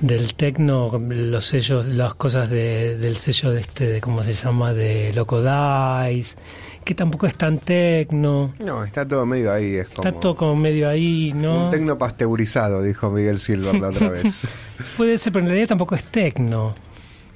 Speaker 7: del tecno, los sellos, las cosas de- del sello de este, de cómo se llama, de Loco Dice, que tampoco es tan tecno,
Speaker 3: no, está todo medio ahí, es como
Speaker 7: está todo como medio ahí, ¿no?
Speaker 3: un tecno pasteurizado, dijo Miguel Silver la otra vez.
Speaker 7: Puede ser, pero en realidad tampoco es tecno.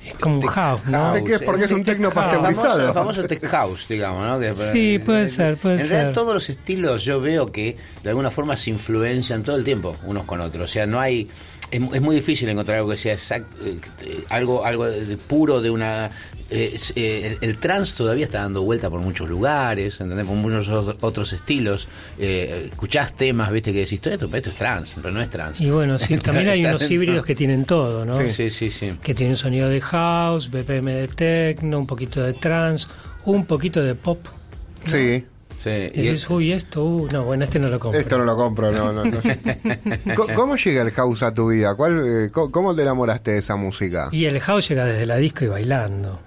Speaker 7: Es como un house, ¿no?
Speaker 2: house.
Speaker 3: ¿De qué es? Porque es un tecno
Speaker 7: house.
Speaker 2: El famoso,
Speaker 3: pasteurizado.
Speaker 2: el famoso tech house, digamos, ¿no? Que-
Speaker 7: Sí, puede ser, puede
Speaker 2: en realidad
Speaker 7: ser.
Speaker 2: todos los estilos yo veo que de alguna forma se influencian todo el tiempo unos con otros. O sea, no hay... Es, es muy difícil encontrar algo que sea exact- eh, eh, algo algo de- puro de una... eh, eh, el, el trance todavía está dando vuelta por muchos lugares, ¿entendés? Por muchos otros- estilos. Eh, escuchás temas, viste, que decís, esto, esto es trance, pero no es trance.
Speaker 7: Y bueno, sí, también hay unos híbridos que tienen todo, ¿no?
Speaker 2: Sí, sí, sí.
Speaker 7: Que tienen sonido de house, BPM de techno, un poquito de trance, un poquito de pop.
Speaker 3: Sí,
Speaker 2: sí.
Speaker 7: Y
Speaker 2: Y
Speaker 7: dices, uy, esto, uh, no, bueno, este no lo compro.
Speaker 3: esto no lo compro, no, no, no sé. ¿Cómo llega el house a tu vida? ¿Cuál, eh, co- ¿Cómo te enamoraste de esa música?
Speaker 7: Y el house llega desde la disco y bailando.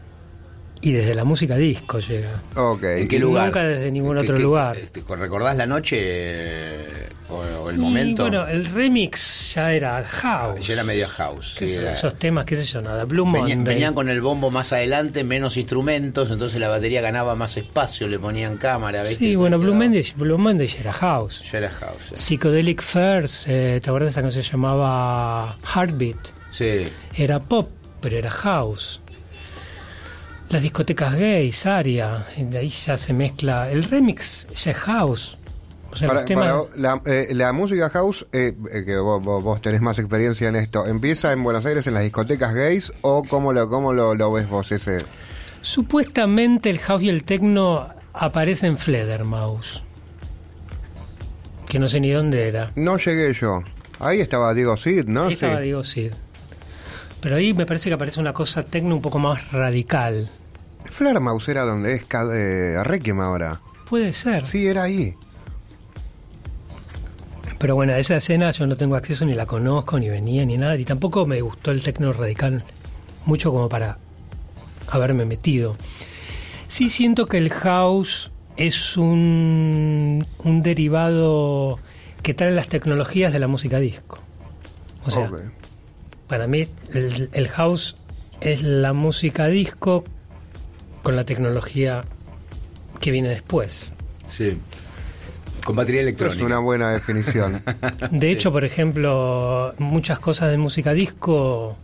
Speaker 7: Y desde la música disco llega.
Speaker 3: Ok.
Speaker 2: ¿En qué lugar?
Speaker 7: nunca desde ningún
Speaker 2: ¿Qué-
Speaker 7: otro
Speaker 2: qué-
Speaker 7: lugar.
Speaker 2: este, ¿Recordás la noche eh, o, o el
Speaker 7: Y
Speaker 2: momento?
Speaker 7: bueno, el remix ya era house.
Speaker 2: Ya era medio house. Sí, era-
Speaker 7: esos temas, qué sé yo, nada. Blue
Speaker 2: Venían,
Speaker 7: Monday.
Speaker 2: venían con el bombo más adelante, menos instrumentos, entonces la batería ganaba más espacio, le ponían cámara. ¿ves?
Speaker 7: Sí, bueno, Blue Monday, Blue Monday ya era house.
Speaker 2: Ya era house. sí.
Speaker 7: Psychedelic First, eh, ¿te acuerdas de esa canción se llamaba Heartbeat?
Speaker 2: Sí.
Speaker 7: Era pop, pero era house. Las discotecas gays, Aria, de ahí ya se mezcla. El remix ya es house. O sea,
Speaker 3: Para- para- la, eh, la música house, eh, eh, que vos, vos- tenés más experiencia en esto, ¿empieza en Buenos Aires en las discotecas gays o cómo lo, cómo lo, lo ves vos ese?
Speaker 7: Supuestamente el house y el techno aparecen en Fledermaus. Que no sé ni dónde era.
Speaker 3: No llegué yo. Ahí estaba Diego Cid, ¿no?
Speaker 7: Ahí estaba
Speaker 3: Sí.
Speaker 7: Diego Cid. Pero ahí me parece que aparece una cosa techno un poco más radical.
Speaker 3: Fledermaus era donde es eh, Requiem ahora.
Speaker 7: Puede ser.
Speaker 3: Sí, era ahí.
Speaker 7: Pero bueno, a esa escena yo no tengo acceso, ni la conozco, ni venía, ni nada. Y tampoco me gustó el techno radical mucho como para haberme metido. Sí siento que el house es un, un derivado que trae las tecnologías de la música disco. O sea, para mí el, el house es la música disco con la tecnología que viene después.
Speaker 2: Sí. Con batería electrónica.
Speaker 3: es una buena definición.
Speaker 7: De hecho, por ejemplo, muchas cosas de música disco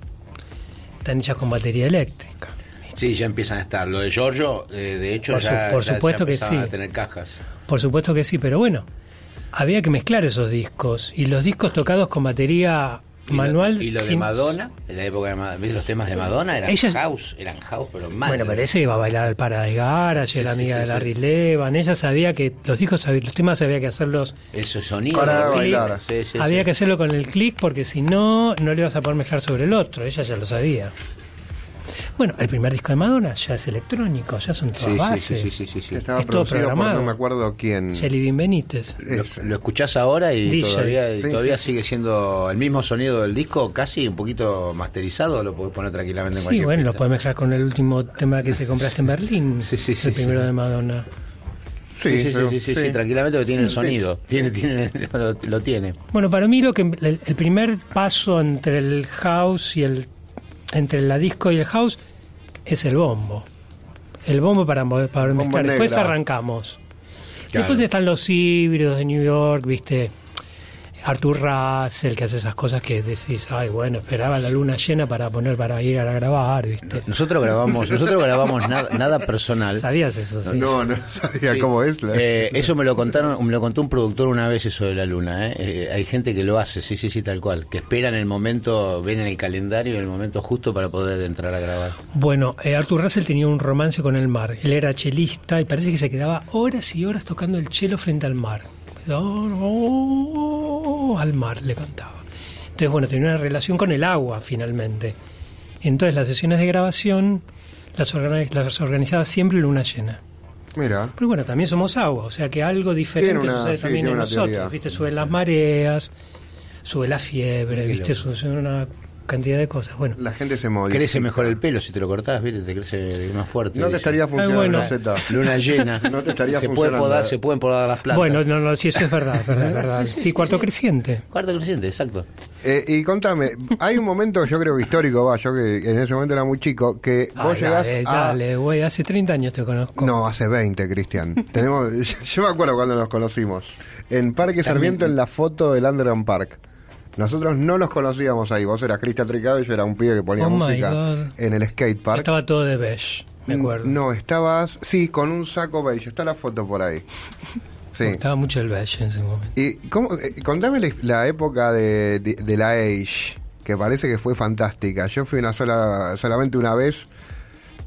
Speaker 7: están hechas con batería eléctrica.
Speaker 2: Sí, ya empiezan a estar. Lo de Giorgio, eh, de hecho,
Speaker 7: Por su-
Speaker 2: ya,
Speaker 7: por
Speaker 2: ya- ya
Speaker 7: supuesto que sí.
Speaker 2: a tener cajas.
Speaker 7: Por supuesto que sí, pero bueno, había que mezclar esos discos. Y los discos tocados con batería
Speaker 2: Y lo-
Speaker 7: manual.
Speaker 2: Y lo de Madonna, en la época de Ma- ¿ves los temas de Madonna eran
Speaker 7: Ella-
Speaker 2: house, eran house, pero mal.
Speaker 7: Bueno, pero ese iba a bailar al Paradise Garage,
Speaker 2: Sí,
Speaker 7: era
Speaker 2: sí,
Speaker 7: amiga
Speaker 2: sí,
Speaker 7: de
Speaker 2: sí.
Speaker 7: Larry Levan. Ella sabía que los discos, sabía- los temas había que hacerlos.
Speaker 2: Eso sonido.
Speaker 3: Para
Speaker 2: el clic,
Speaker 3: bailar.
Speaker 2: sí, sí,
Speaker 7: había
Speaker 2: sí.
Speaker 7: que hacerlo con el click porque si no, no le ibas a poder mezclar sobre el otro. Ella ya lo sabía. Bueno, el primer disco de Madonna ya es electrónico, ya son todas
Speaker 2: Sí, sí,
Speaker 7: bases.
Speaker 2: sí, sí, sí, sí.
Speaker 3: Estaba
Speaker 7: Es todo
Speaker 3: por
Speaker 7: programado.
Speaker 3: no me acuerdo quién.
Speaker 7: Shelly Bean Benítez.
Speaker 3: Es-
Speaker 2: Lo escuchás ahora y
Speaker 7: DJ.
Speaker 2: todavía, y
Speaker 3: Sí,
Speaker 2: todavía
Speaker 3: sí.
Speaker 2: sigue siendo el mismo sonido del disco, casi un poquito masterizado, lo podés poner tranquilamente en
Speaker 7: Sí,
Speaker 2: cualquier
Speaker 7: bueno, lo puedes mezclar con el último tema que te compraste en Berlín.
Speaker 2: Sí, sí, sí,
Speaker 7: El primero
Speaker 2: sí.
Speaker 7: de Madonna.
Speaker 2: Sí, sí, sí,
Speaker 3: pero-
Speaker 2: sí, sí, sí, tranquilamente que tiene el sonido. Tiene, tiene, lo, lo tiene.
Speaker 7: Bueno, para mí lo que el, el primer paso entre el house y el entre la disco y el house es el bombo. El bombo para, para
Speaker 3: Bombo
Speaker 7: mezclar. Después arrancamos.
Speaker 2: Claro.
Speaker 7: Después están los híbridos de New York, viste. Arthur Russell, que hace esas cosas que decís, ay, bueno, esperaba la luna llena para poner para ir a grabar, viste.
Speaker 2: Nosotros grabamos, nosotros grabamos nada, nada personal.
Speaker 7: ¿Sabías eso? Sí.
Speaker 3: No, no sabía
Speaker 2: Sí.
Speaker 3: cómo es. la-
Speaker 2: Eh, eso me lo contaron, me lo contó un productor una vez eso de la luna. ¿eh? Eh, hay gente que lo hace, sí, sí, sí, tal cual, que esperan el momento, ven en el calendario el momento justo para poder entrar a grabar.
Speaker 7: Bueno, eh, Arthur Russell tenía un romance con el mar. Él era chelista y parece que se quedaba horas y horas tocando el chelo frente al mar. Oh, al mar le cantaba. Entonces, bueno, tenía una relación con el agua finalmente. Entonces, las sesiones de grabación las, las organizaba siempre luna llena.
Speaker 3: Mira.
Speaker 7: Pero bueno, también somos agua, o sea que algo diferente
Speaker 3: una-
Speaker 7: sucede
Speaker 3: sí,
Speaker 7: también en nosotros.
Speaker 3: teoría.
Speaker 7: ¿Viste? Suben las mareas, sube la fiebre, ¿viste? Sucede una cantidad de cosas. Bueno,
Speaker 3: La gente se modifica.
Speaker 2: Crece mejor el pelo si te lo cortás, ¿viste? Te crece más fuerte.
Speaker 3: No te estaría funcionando
Speaker 7: bueno.
Speaker 2: Luna llena.
Speaker 3: No te estaría
Speaker 2: se puede
Speaker 3: funcionando.
Speaker 2: podar, se pueden podar las plantas.
Speaker 7: Bueno, no, no, sí, eso es verdad, es verdad. Sí, cuarto creciente.
Speaker 2: Cuarto creciente, exacto.
Speaker 3: Eh, y contame, hay un momento, yo creo que histórico, va, yo que en ese momento era muy chico, que vos
Speaker 7: Ay,
Speaker 3: llegás
Speaker 7: dale,
Speaker 3: a...
Speaker 7: dale, güey, hace 30 años te conozco.
Speaker 3: No, hace 20, Cristian. Tenemos, yo me acuerdo cuando nos conocimos. En Parque Sarmiento, en la foto del Underground Park. Nosotros no nos conocíamos ahí. Vos eras Cristian Tricado y yo era un pibe que ponía
Speaker 7: Oh
Speaker 3: música en el skate park.
Speaker 7: Estaba todo de beige, me acuerdo.
Speaker 3: No, estabas, sí, con un saco beige. Está la foto por ahí. Sí.
Speaker 7: Me gustaba mucho el beige en ese momento.
Speaker 3: Y cómo, eh, contame la, la época de, de- de la Age, que parece que fue fantástica. Yo fui una sola, solamente una vez,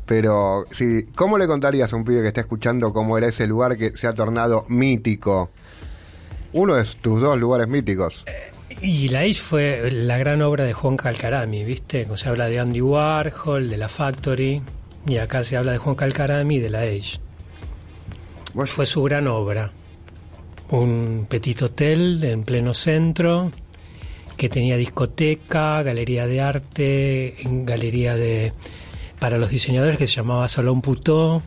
Speaker 3: pero sí, ¿cómo le contarías a un pibe que está escuchando cómo era ese lugar que se ha tornado mítico? Uno de tus dos lugares míticos.
Speaker 7: Y la Age fue la gran obra de Juan Calcarami, ¿viste? O sea, habla de Andy Warhol, de la Factory, y acá se habla de Juan Calcarami y de la Age.
Speaker 3: Vos-
Speaker 7: Fue su gran obra. Un petit hotel en pleno centro que tenía discoteca, galería de arte, galería de para los diseñadores que se llamaba Salón Putó.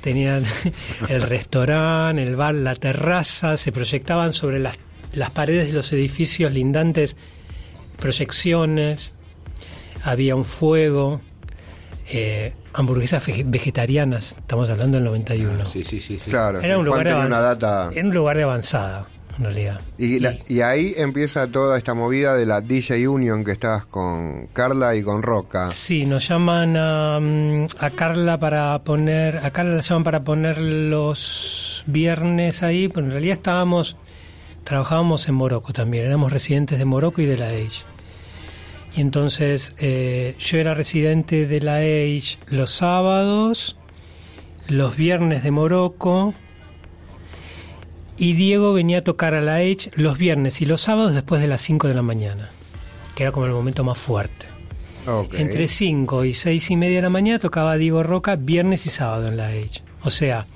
Speaker 7: Tenían el restaurante, el bar, la terraza, se proyectaban sobre las, las paredes de los edificios lindantes proyecciones, había un fuego, eh, hamburguesas vege- vegetarianas, estamos hablando del 91.
Speaker 2: Sí, sí, sí. sí.
Speaker 3: claro,
Speaker 7: Era un lugar de
Speaker 3: una data.
Speaker 7: Era un lugar de avanzada, en realidad.
Speaker 3: Y, la- y ahí empieza toda esta movida de la DJ Union que estabas con Carla y con Roca.
Speaker 7: Sí, nos llaman a, mm, a Carla para poner, a Carla la llaman para poner los viernes ahí, pero en realidad estábamos, trabajábamos en Morocco también, éramos residentes de Morocco y de la Age. Y entonces eh, yo era residente de la Age los sábados, los viernes de Morocco, y Diego venía a tocar a la Age los viernes y los sábados después de las 5 de la mañana, que era como el momento más fuerte. Entre 5 y 6 y media de la mañana tocaba Diego Roca viernes y sábado en la Age. O sea,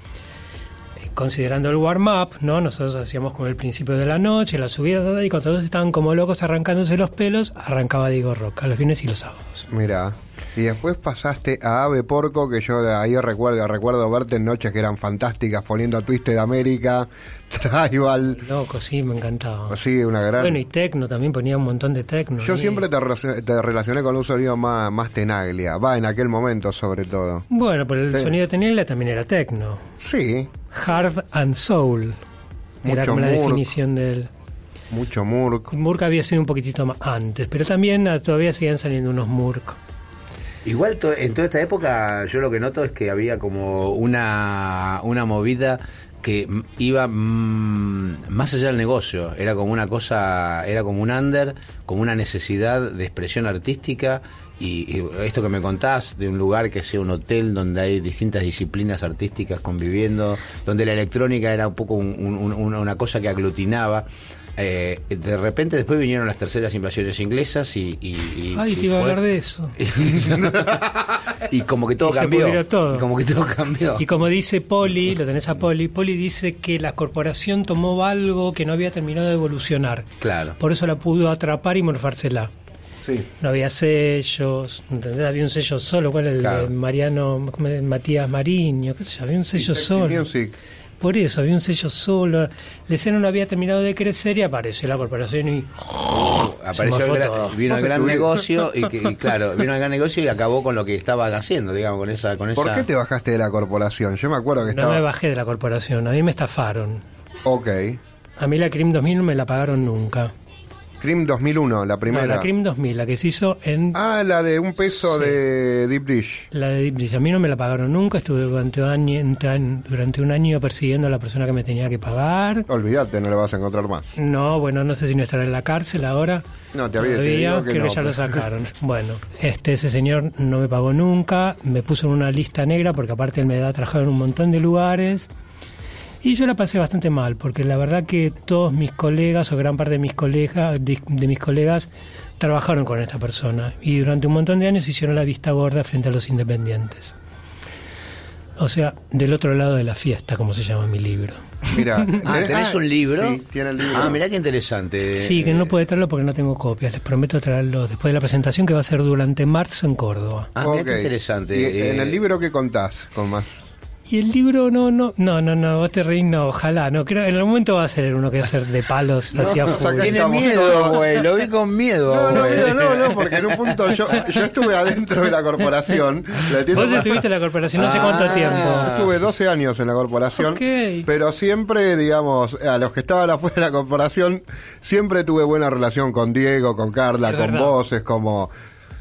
Speaker 7: considerando el warm-up, ¿no? Nosotros hacíamos como el principio de la noche, la subida, y cuando todos estaban como locos arrancándose los pelos, arrancaba Diego Roca los viernes y los sábados.
Speaker 3: Mira. Y después pasaste a Ave Porco, que yo de ahí recuerdo, recuerdo verte en noches que eran fantásticas, poniendo Twisted América, Tribal.
Speaker 7: Loco, sí, me encantaba.
Speaker 3: Sí, una gran.
Speaker 7: Bueno, y tecno, también ponía un montón de tecno.
Speaker 3: Yo siempre te, te relacioné con un sonido más, más tenaglia. Va, en aquel momento sobre todo.
Speaker 7: Bueno, pero el
Speaker 3: Sí.
Speaker 7: sonido de Tenilla también era tecno.
Speaker 3: Sí,
Speaker 7: Hard and Soul. era
Speaker 3: Mucho
Speaker 7: como la definición del...
Speaker 3: mucho Murk.
Speaker 7: Murk había sido un poquitito más antes, pero también ah, todavía seguían saliendo unos Murk.
Speaker 2: Igual to- en toda esta época yo lo que noto es que había como una, una movida que iba mm, más allá del negocio, era como una cosa, era como un under, como una necesidad de expresión artística y, y esto que me contás de un lugar que sea un hotel donde hay distintas disciplinas artísticas conviviendo, donde la electrónica era un poco un- un- una cosa que aglutinaba. Eh, de repente después vinieron las terceras invasiones inglesas y... y- y-
Speaker 7: Ay,
Speaker 2: y
Speaker 7: te iba a hablar de eso.
Speaker 2: y como que todo cambió.
Speaker 7: todo.
Speaker 2: Y como que todo cambió.
Speaker 7: Y como dice Poli, lo tenés a Poli, Poli dice que la corporación tomó algo que no había terminado de evolucionar.
Speaker 2: Claro.
Speaker 7: Por eso la pudo atrapar y morfársela.
Speaker 3: Sí.
Speaker 7: No había sellos, ¿entendés? Había un sello solo, ¿cuál es el
Speaker 2: Claro.
Speaker 7: de Mariano. Matías Mariño? ¿Qué sé yo? Había un sello solo.
Speaker 3: Music.
Speaker 7: Por eso, había un sello solo. La escena no había terminado de crecer y apareció la corporación y...
Speaker 2: Apareció el gran- vino el gran negocio y, que- y claro, vino el gran negocio y acabó con lo que estaban haciendo, digamos, con esa, con
Speaker 3: ¿Por
Speaker 2: esa.
Speaker 3: qué te bajaste de la corporación? Yo me acuerdo que
Speaker 7: No
Speaker 3: estaba.
Speaker 7: me bajé de la corporación, a mí me estafaron.
Speaker 3: Ok.
Speaker 7: A mí la CRIM 2000 no me la pagaron nunca.
Speaker 3: Crim 2001, la
Speaker 7: No,
Speaker 3: primera.
Speaker 7: la CRIM 2000, la que se hizo en
Speaker 3: Ah, la de un peso
Speaker 7: Sí.
Speaker 3: de Deep Dish.
Speaker 7: la de Deep Dish. A mí no me la pagaron nunca, estuve durante un año, durante un año persiguiendo a la persona que me tenía que pagar.
Speaker 3: Olvídate, no le vas a encontrar más.
Speaker 7: No, bueno, no sé si no estará en la cárcel ahora.
Speaker 3: No, te había
Speaker 7: Todavía,
Speaker 3: que
Speaker 7: creo
Speaker 3: no,
Speaker 7: que ya lo sacaron. Bueno, este ese señor no me pagó nunca, me puso en una lista negra porque aparte él me da trabajado en un montón de lugares. Y yo la pasé bastante mal, porque la verdad que todos mis colegas, o gran parte de mis colegas, de, de mis colegas, trabajaron con esta persona. Y durante un montón de años hicieron la vista gorda frente a los independientes. O sea, del otro lado de la fiesta, como se llama mi libro.
Speaker 3: Mira,
Speaker 2: Ah, ¿tenés un libro?
Speaker 3: Sí, tiene el libro.
Speaker 2: Ah, mirá qué interesante.
Speaker 7: Sí, que no puede traerlo porque no tengo copias. Les prometo traerlo después de la presentación que va a ser durante marzo en Córdoba.
Speaker 2: Ah, mirá qué interesante.
Speaker 3: Y
Speaker 2: Eh,
Speaker 3: en el libro que contás, con más.
Speaker 7: Y el libro, no, no, no, no, no, vos te reís, no, ojalá, no, creo, en algún momento va a ser uno que va a ser de palos hacia
Speaker 3: no,
Speaker 7: afuera.
Speaker 3: saca-
Speaker 2: Tiene miedo, güey. Lo vi con miedo.
Speaker 3: No, no, mira, no, no, porque en un punto yo, yo estuve adentro de la corporación. la
Speaker 7: Vos estuviste en la corporación no sé cuánto
Speaker 2: Ah.
Speaker 7: tiempo.
Speaker 3: Estuve 12 años en la corporación,
Speaker 7: Ok.
Speaker 3: pero siempre, digamos, a los que estaban afuera de la corporación, siempre tuve buena relación con Diego, con Carla,
Speaker 7: Es
Speaker 3: con
Speaker 7: verdad.
Speaker 3: vos, es como...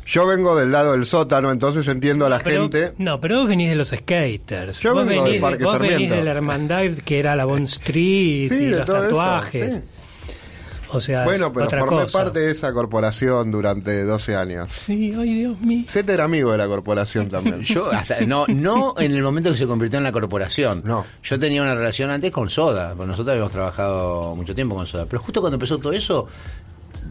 Speaker 3: Yo vengo del lado del sótano, entonces entiendo a la
Speaker 7: Pero-
Speaker 3: gente.
Speaker 7: No, pero vos venís de los skaters.
Speaker 3: Yo
Speaker 7: vos
Speaker 3: vengo del
Speaker 7: venís,
Speaker 3: Parque
Speaker 7: vos venís
Speaker 3: Sarmiento.
Speaker 7: de la hermandad que era la Bond Street
Speaker 3: Sí,
Speaker 7: y
Speaker 3: de
Speaker 7: los
Speaker 3: todo eso,
Speaker 7: tatuajes.
Speaker 3: sí.
Speaker 7: O sea,
Speaker 3: Bueno, pero
Speaker 7: otra
Speaker 3: formé
Speaker 7: cosa.
Speaker 3: parte de esa corporación durante 12 años.
Speaker 7: Sí, ay Dios mío.
Speaker 3: Sete era amigo de la corporación también.
Speaker 2: Yo hasta no no en el momento que se convirtió en la corporación.
Speaker 3: No.
Speaker 2: Yo tenía una relación antes con Soda, porque nosotros habíamos trabajado mucho tiempo con Soda, pero justo cuando empezó todo eso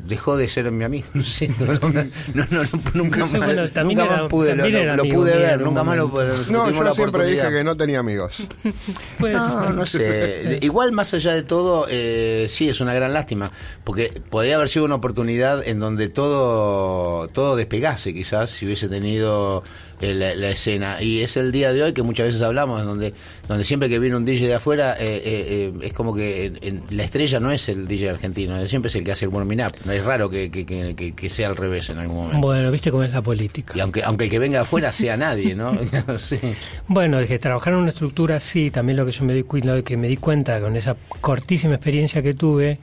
Speaker 2: dejó de ser mi amigo, no sé, no, no, no, no, nunca
Speaker 7: No sé,
Speaker 2: más,
Speaker 7: bueno,
Speaker 2: nunca
Speaker 7: era-
Speaker 2: más pude, lo, pude ver, nunca más lo pude
Speaker 3: No, yo siempre dije que no tenía amigos.
Speaker 7: Pues,
Speaker 2: No, no sé. Igual, más allá de todo, eh, sí, es una gran lástima. Porque podría haber sido una oportunidad en donde todo, todo despegase, quizás, si hubiese tenido eh, la, la escena. Y es el día de hoy que muchas veces hablamos, donde, donde siempre que viene un DJ de afuera, eh, eh, eh, es como que en- en- la estrella no es el DJ argentino, siempre es el que hace el warming up. No es raro que, que, que- sea al revés en algún momento.
Speaker 7: Bueno, viste cómo es la política.
Speaker 2: Y aunque, aunque el que venga de afuera sea nadie, ¿no? Sí.
Speaker 7: Bueno, es que trabajar en una estructura así, también lo que yo me di, lo que me di cuenta con esa cortísima experiencia que tuve,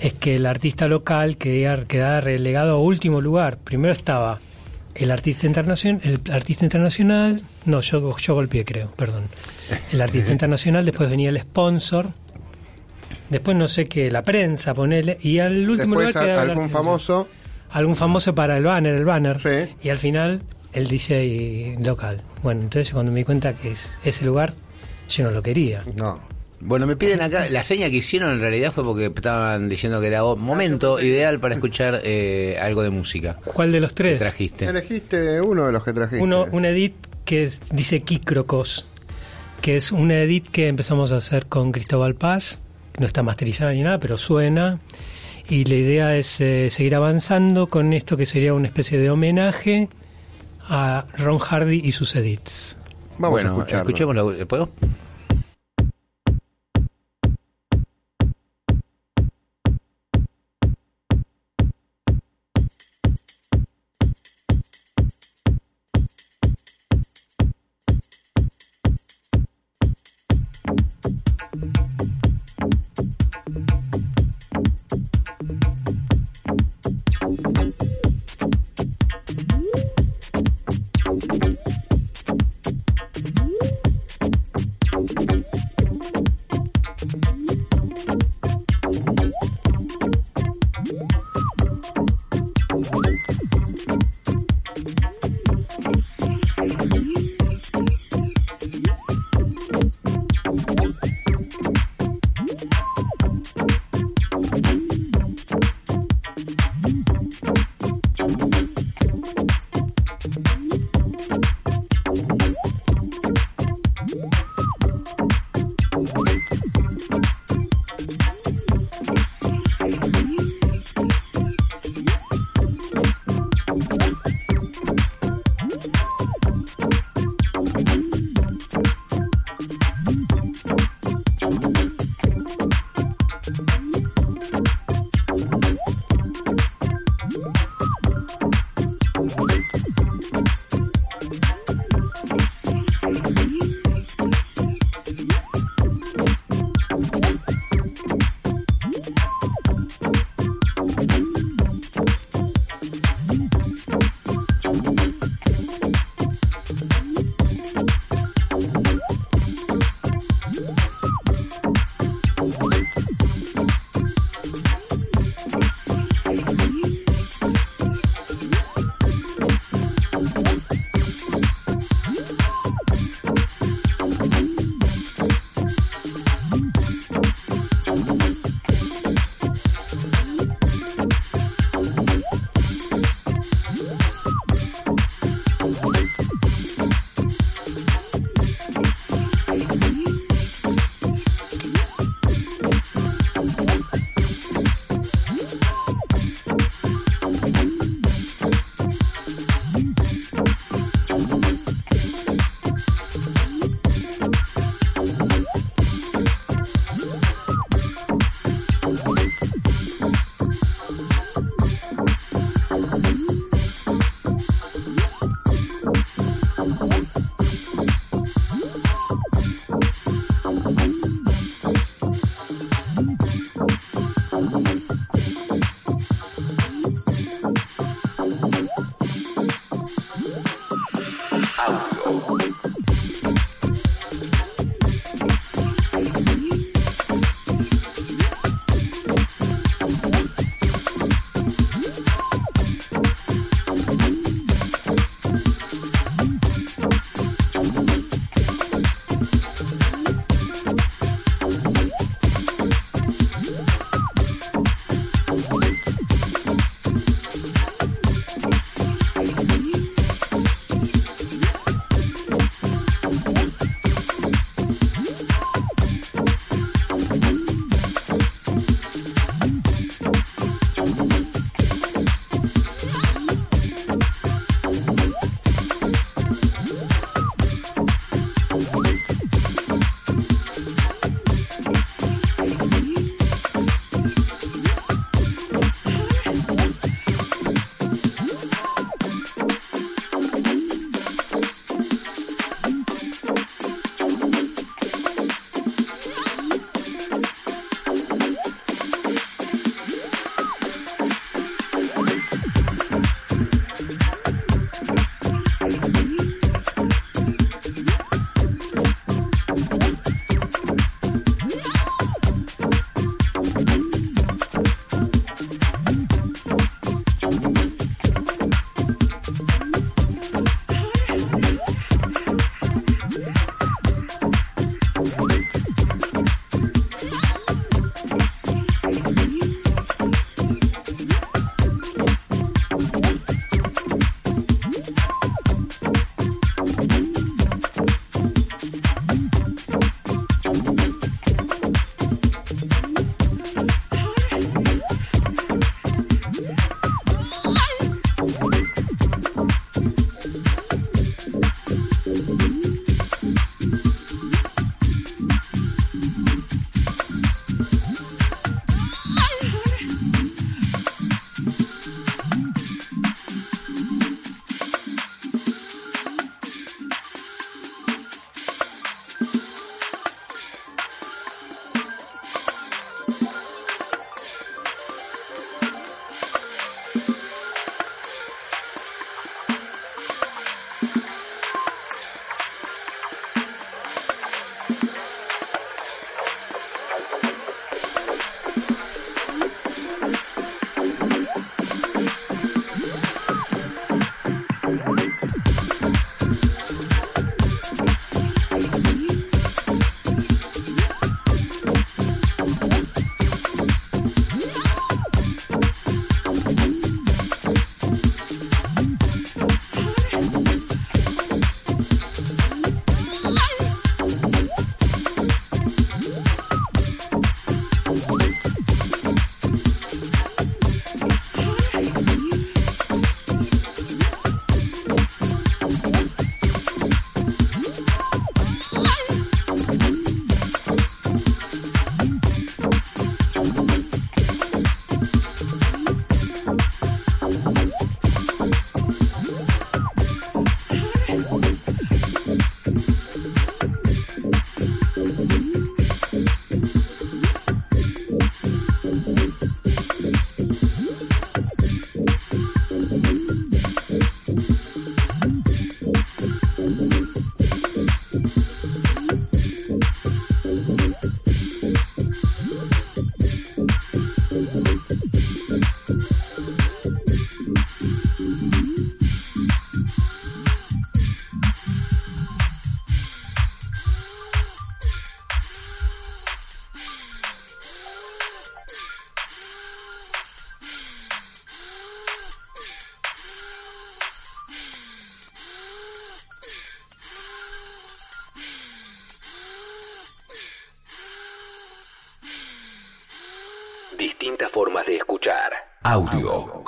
Speaker 7: es que el artista local quedaba, quedaba relegado a último lugar. Primero estaba el artista internacional, el artista internacional, no, yo, yo golpeé creo, perdón. El artista internacional, después venía el sponsor, después no sé qué, la prensa, ponele, y al último
Speaker 3: Después
Speaker 7: lugar quedaba el
Speaker 3: algún
Speaker 7: artista
Speaker 3: famoso.
Speaker 7: algún famoso para el banner, el banner.
Speaker 3: Sí.
Speaker 7: Y al final el DJ local. Bueno, entonces cuando me di cuenta que es ese lugar, yo no lo quería.
Speaker 3: No.
Speaker 2: Bueno, me piden acá, la seña que hicieron en realidad fue porque estaban diciendo que era momento ideal para escuchar eh, algo de música.
Speaker 7: ¿Cuál de los
Speaker 2: que
Speaker 7: tres?
Speaker 2: trajiste?
Speaker 3: Elegiste uno de los que trajiste.
Speaker 7: Uno, un edit que es- dice Kikrokos, que es un edit que empezamos a hacer con Cristóbal Paz, que no está masterizada ni nada, pero suena. Y la idea es eh, seguir avanzando con esto que sería una especie de homenaje a Ron Hardy y sus edits.
Speaker 3: Vamos
Speaker 2: bueno,
Speaker 3: a escucharlo.
Speaker 2: escuchémoslo. ¿Puedo?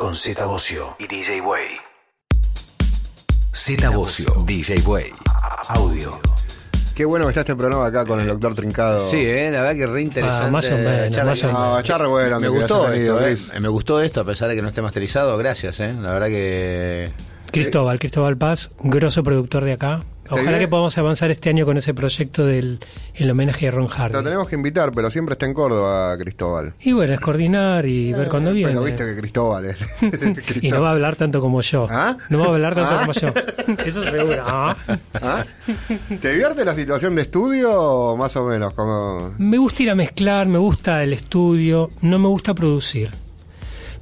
Speaker 8: Con Z Bocio y DJ Way.
Speaker 1: Z Bocio, DJ Way.
Speaker 8: Audio.
Speaker 3: Qué bueno que está este programa acá con el doctor Trincado.
Speaker 2: Sí, eh, la verdad que re interesante.
Speaker 7: Ah, más o menos,
Speaker 2: charla
Speaker 7: más o menos.
Speaker 3: No, charla buena,
Speaker 2: me gustó
Speaker 3: venido,
Speaker 2: esto, eh. Me gustó esto a pesar de que no esté masterizado. Gracias, eh. La verdad que
Speaker 7: Cristóbal, Cristóbal Paz, grosso productor de acá. Ojalá que podamos avanzar este año con ese proyecto del el homenaje a Ron
Speaker 3: Lo
Speaker 7: Hardy.
Speaker 3: tenemos que invitar, pero siempre está en Córdoba, Cristóbal.
Speaker 7: Y bueno, es coordinar y ver cuándo viene.
Speaker 3: Pero viste que Cristóbal es.
Speaker 7: Y no va a hablar tanto como yo.
Speaker 3: ¿Ah?
Speaker 7: No va a hablar tanto
Speaker 3: ¿Ah?
Speaker 7: como yo. Eso seguro. ¿ah?
Speaker 3: ¿Ah? ¿Te divierte la situación de estudio más o menos? Como...
Speaker 7: Me gusta ir a mezclar, me gusta el estudio, no me gusta producir.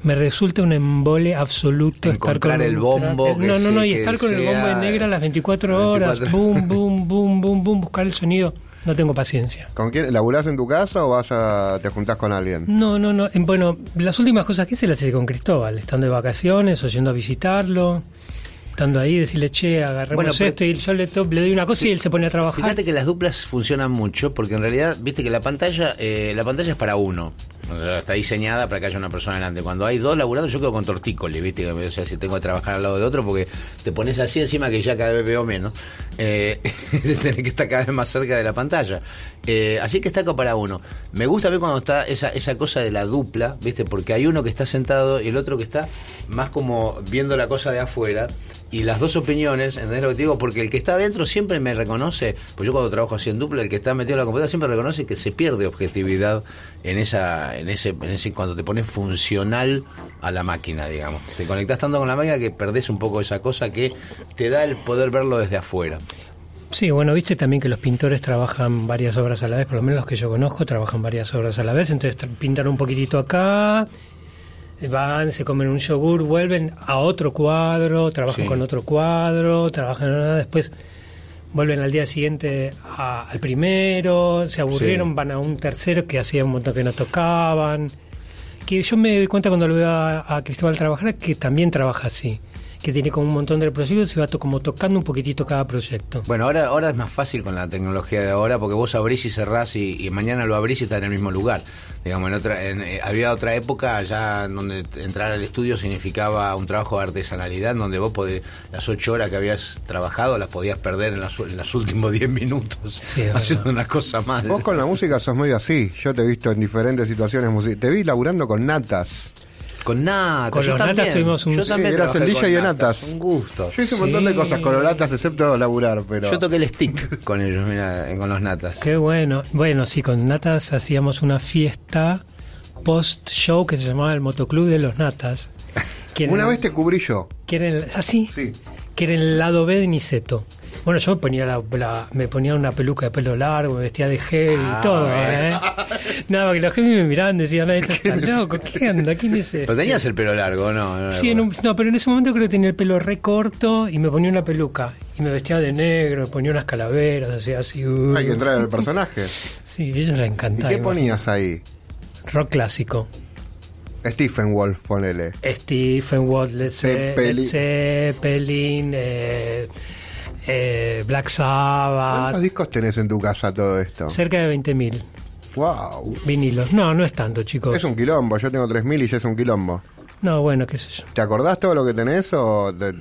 Speaker 7: Me resulta un embole absoluto estar con
Speaker 2: el bombo que
Speaker 7: No, no,
Speaker 2: sí,
Speaker 7: no, y
Speaker 2: que
Speaker 7: estar con el bombo en negra las 24 horas,
Speaker 2: 24.
Speaker 7: boom, boom, boom, boom, boom, buscar el sonido. No tengo paciencia.
Speaker 3: ¿Con quién? ¿Laburás en tu casa o vas a te juntás con alguien?
Speaker 7: No, no, no. Bueno, las últimas cosas que hice las hice con Cristóbal, estando de vacaciones o yendo a visitarlo. Estando ahí, decirle, che, agarremos
Speaker 2: Bueno, pero-
Speaker 7: esto y yo le, le doy una cosa y él se pone a trabajar.
Speaker 2: Fíjate que las duplas funcionan mucho porque en realidad, viste que la pantalla, eh, la pantalla es para uno. Está diseñada para que haya una persona delante. Cuando hay dos laburando, yo quedo con tortícolis, ¿viste? O sea, si tengo que trabajar al lado de otro, porque te pones así encima que ya cada vez veo menos. Eh, tenés que estar cada vez más cerca de la pantalla. Eh, así que está acá para uno. Me gusta ver cuando está esa, esa cosa de la dupla, ¿viste? Porque hay uno que está sentado y el otro que está más como viendo la cosa de afuera. Y las dos opiniones, ¿entendés lo que te digo? Porque el que está adentro siempre me reconoce, pues yo cuando trabajo así en dupla, el que está metido en la computadora siempre reconoce que se pierde objetividad en esa, en ese, en ese cuando te pones funcional a la máquina, digamos. Te conectás tanto con la máquina que perdés un poco esa cosa que te da el poder verlo desde afuera.
Speaker 7: Sí, bueno, viste también que los pintores trabajan varias obras a la vez, por lo menos los que yo conozco trabajan varias obras a la vez, entonces pintan un poquitito acá, van, se comen un yogur, vuelven a otro cuadro, trabajan
Speaker 2: Sí.
Speaker 7: con otro cuadro, trabajan después vuelven al día siguiente a- al primero, se aburrieron,
Speaker 2: Sí.
Speaker 7: van a un tercero que hacía un montón que no tocaban. Que yo me doy cuenta cuando lo veo a, a Cristóbal trabajar que también trabaja así, que tiene como un montón de proyectos y va to- como tocando un poquitito cada proyecto.
Speaker 2: Bueno, ahora, ahora es más fácil con la tecnología de ahora porque vos abrís y cerrás y, y mañana lo abrís y está en el mismo lugar. Digamos, en otra, en, eh, había otra época ya donde entrar al estudio significaba un trabajo de artesanalidad en donde vos podés, las ocho horas que habías trabajado las podías perder en, las en los últimos diez minutos
Speaker 7: Sí,
Speaker 2: haciendo
Speaker 7: verdad.
Speaker 2: una cosa más.
Speaker 3: Vos con la música sos medio así. Yo te he visto en diferentes situaciones. Te vi laburando con natas.
Speaker 2: Con nata.
Speaker 7: Con
Speaker 2: yo
Speaker 7: los natas
Speaker 2: también.
Speaker 7: tuvimos un-
Speaker 2: Yo
Speaker 7: Sí,
Speaker 2: también
Speaker 3: eras el
Speaker 2: trabajé
Speaker 3: DJ
Speaker 2: con
Speaker 3: de natas.
Speaker 2: Un gusto.
Speaker 3: Yo hice un montón de
Speaker 7: Sí.
Speaker 3: cosas con los natas, excepto laburar, pero.
Speaker 2: Yo toqué el stick con ellos, mira, eh, con los natas.
Speaker 7: Qué bueno. Bueno, sí, con Natas hacíamos una fiesta post-show que se llamaba el Motoclub de los Natas. Era-
Speaker 3: Una vez te cubrí yo.
Speaker 7: Que era el, ¿ah, sí?
Speaker 3: Sí.
Speaker 7: Que era el lado B de Niceto. Bueno, yo me ponía, la, la- me ponía una peluca de pelo largo, me vestía de gel
Speaker 2: Ah,
Speaker 7: y todo,
Speaker 2: bueno.
Speaker 7: ¿eh? Nada, que los jefes me miraban y decían, "Ay, este está loco, ¿qué onda? ¿Quién es este?
Speaker 2: Pero tenías el pelo largo, ¿no? No,
Speaker 7: Sí, en un- no, pero en ese momento creo que tenía el pelo re corto y me ponía una peluca. Y me vestía de negro, me ponía unas calaveras, hacía así. uh.
Speaker 3: Hay que entrar en el personaje.
Speaker 7: Sí, a ellos les
Speaker 3: ¿Y
Speaker 7: encantaba.
Speaker 3: qué ponías ahí?
Speaker 7: Rock clásico.
Speaker 3: Stephen Wolf, ponele.
Speaker 7: Stephen Watt, Led Ze-
Speaker 3: Zeppelin.
Speaker 7: Led Zeppelin, eh, eh, Black Sabbath.
Speaker 3: ¿Cuántos discos tenés en tu casa todo esto?
Speaker 7: Cerca de 20.000
Speaker 3: Wow.
Speaker 7: vinilos. No, no es tanto, chicos.
Speaker 3: Es un quilombo. Yo tengo 3.000 y ya es un quilombo.
Speaker 7: No, bueno, qué sé yo.
Speaker 3: ¿Te acordás todo lo que tenés o.? te-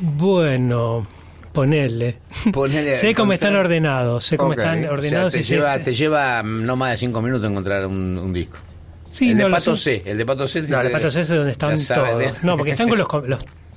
Speaker 7: Bueno, ponerle.
Speaker 2: Ponele-
Speaker 7: sé cómo están ordenados. Sé cómo están
Speaker 3: O sea,
Speaker 7: ordenados.
Speaker 2: te,
Speaker 7: y sé-
Speaker 2: lleva, te lleva no más de cinco minutos encontrar un, un disco.
Speaker 7: Sí,
Speaker 2: el
Speaker 7: no,
Speaker 2: de Pato. C. El de Pato C.
Speaker 7: No, el Pato C es donde están todos.
Speaker 2: de-
Speaker 7: No, porque están con los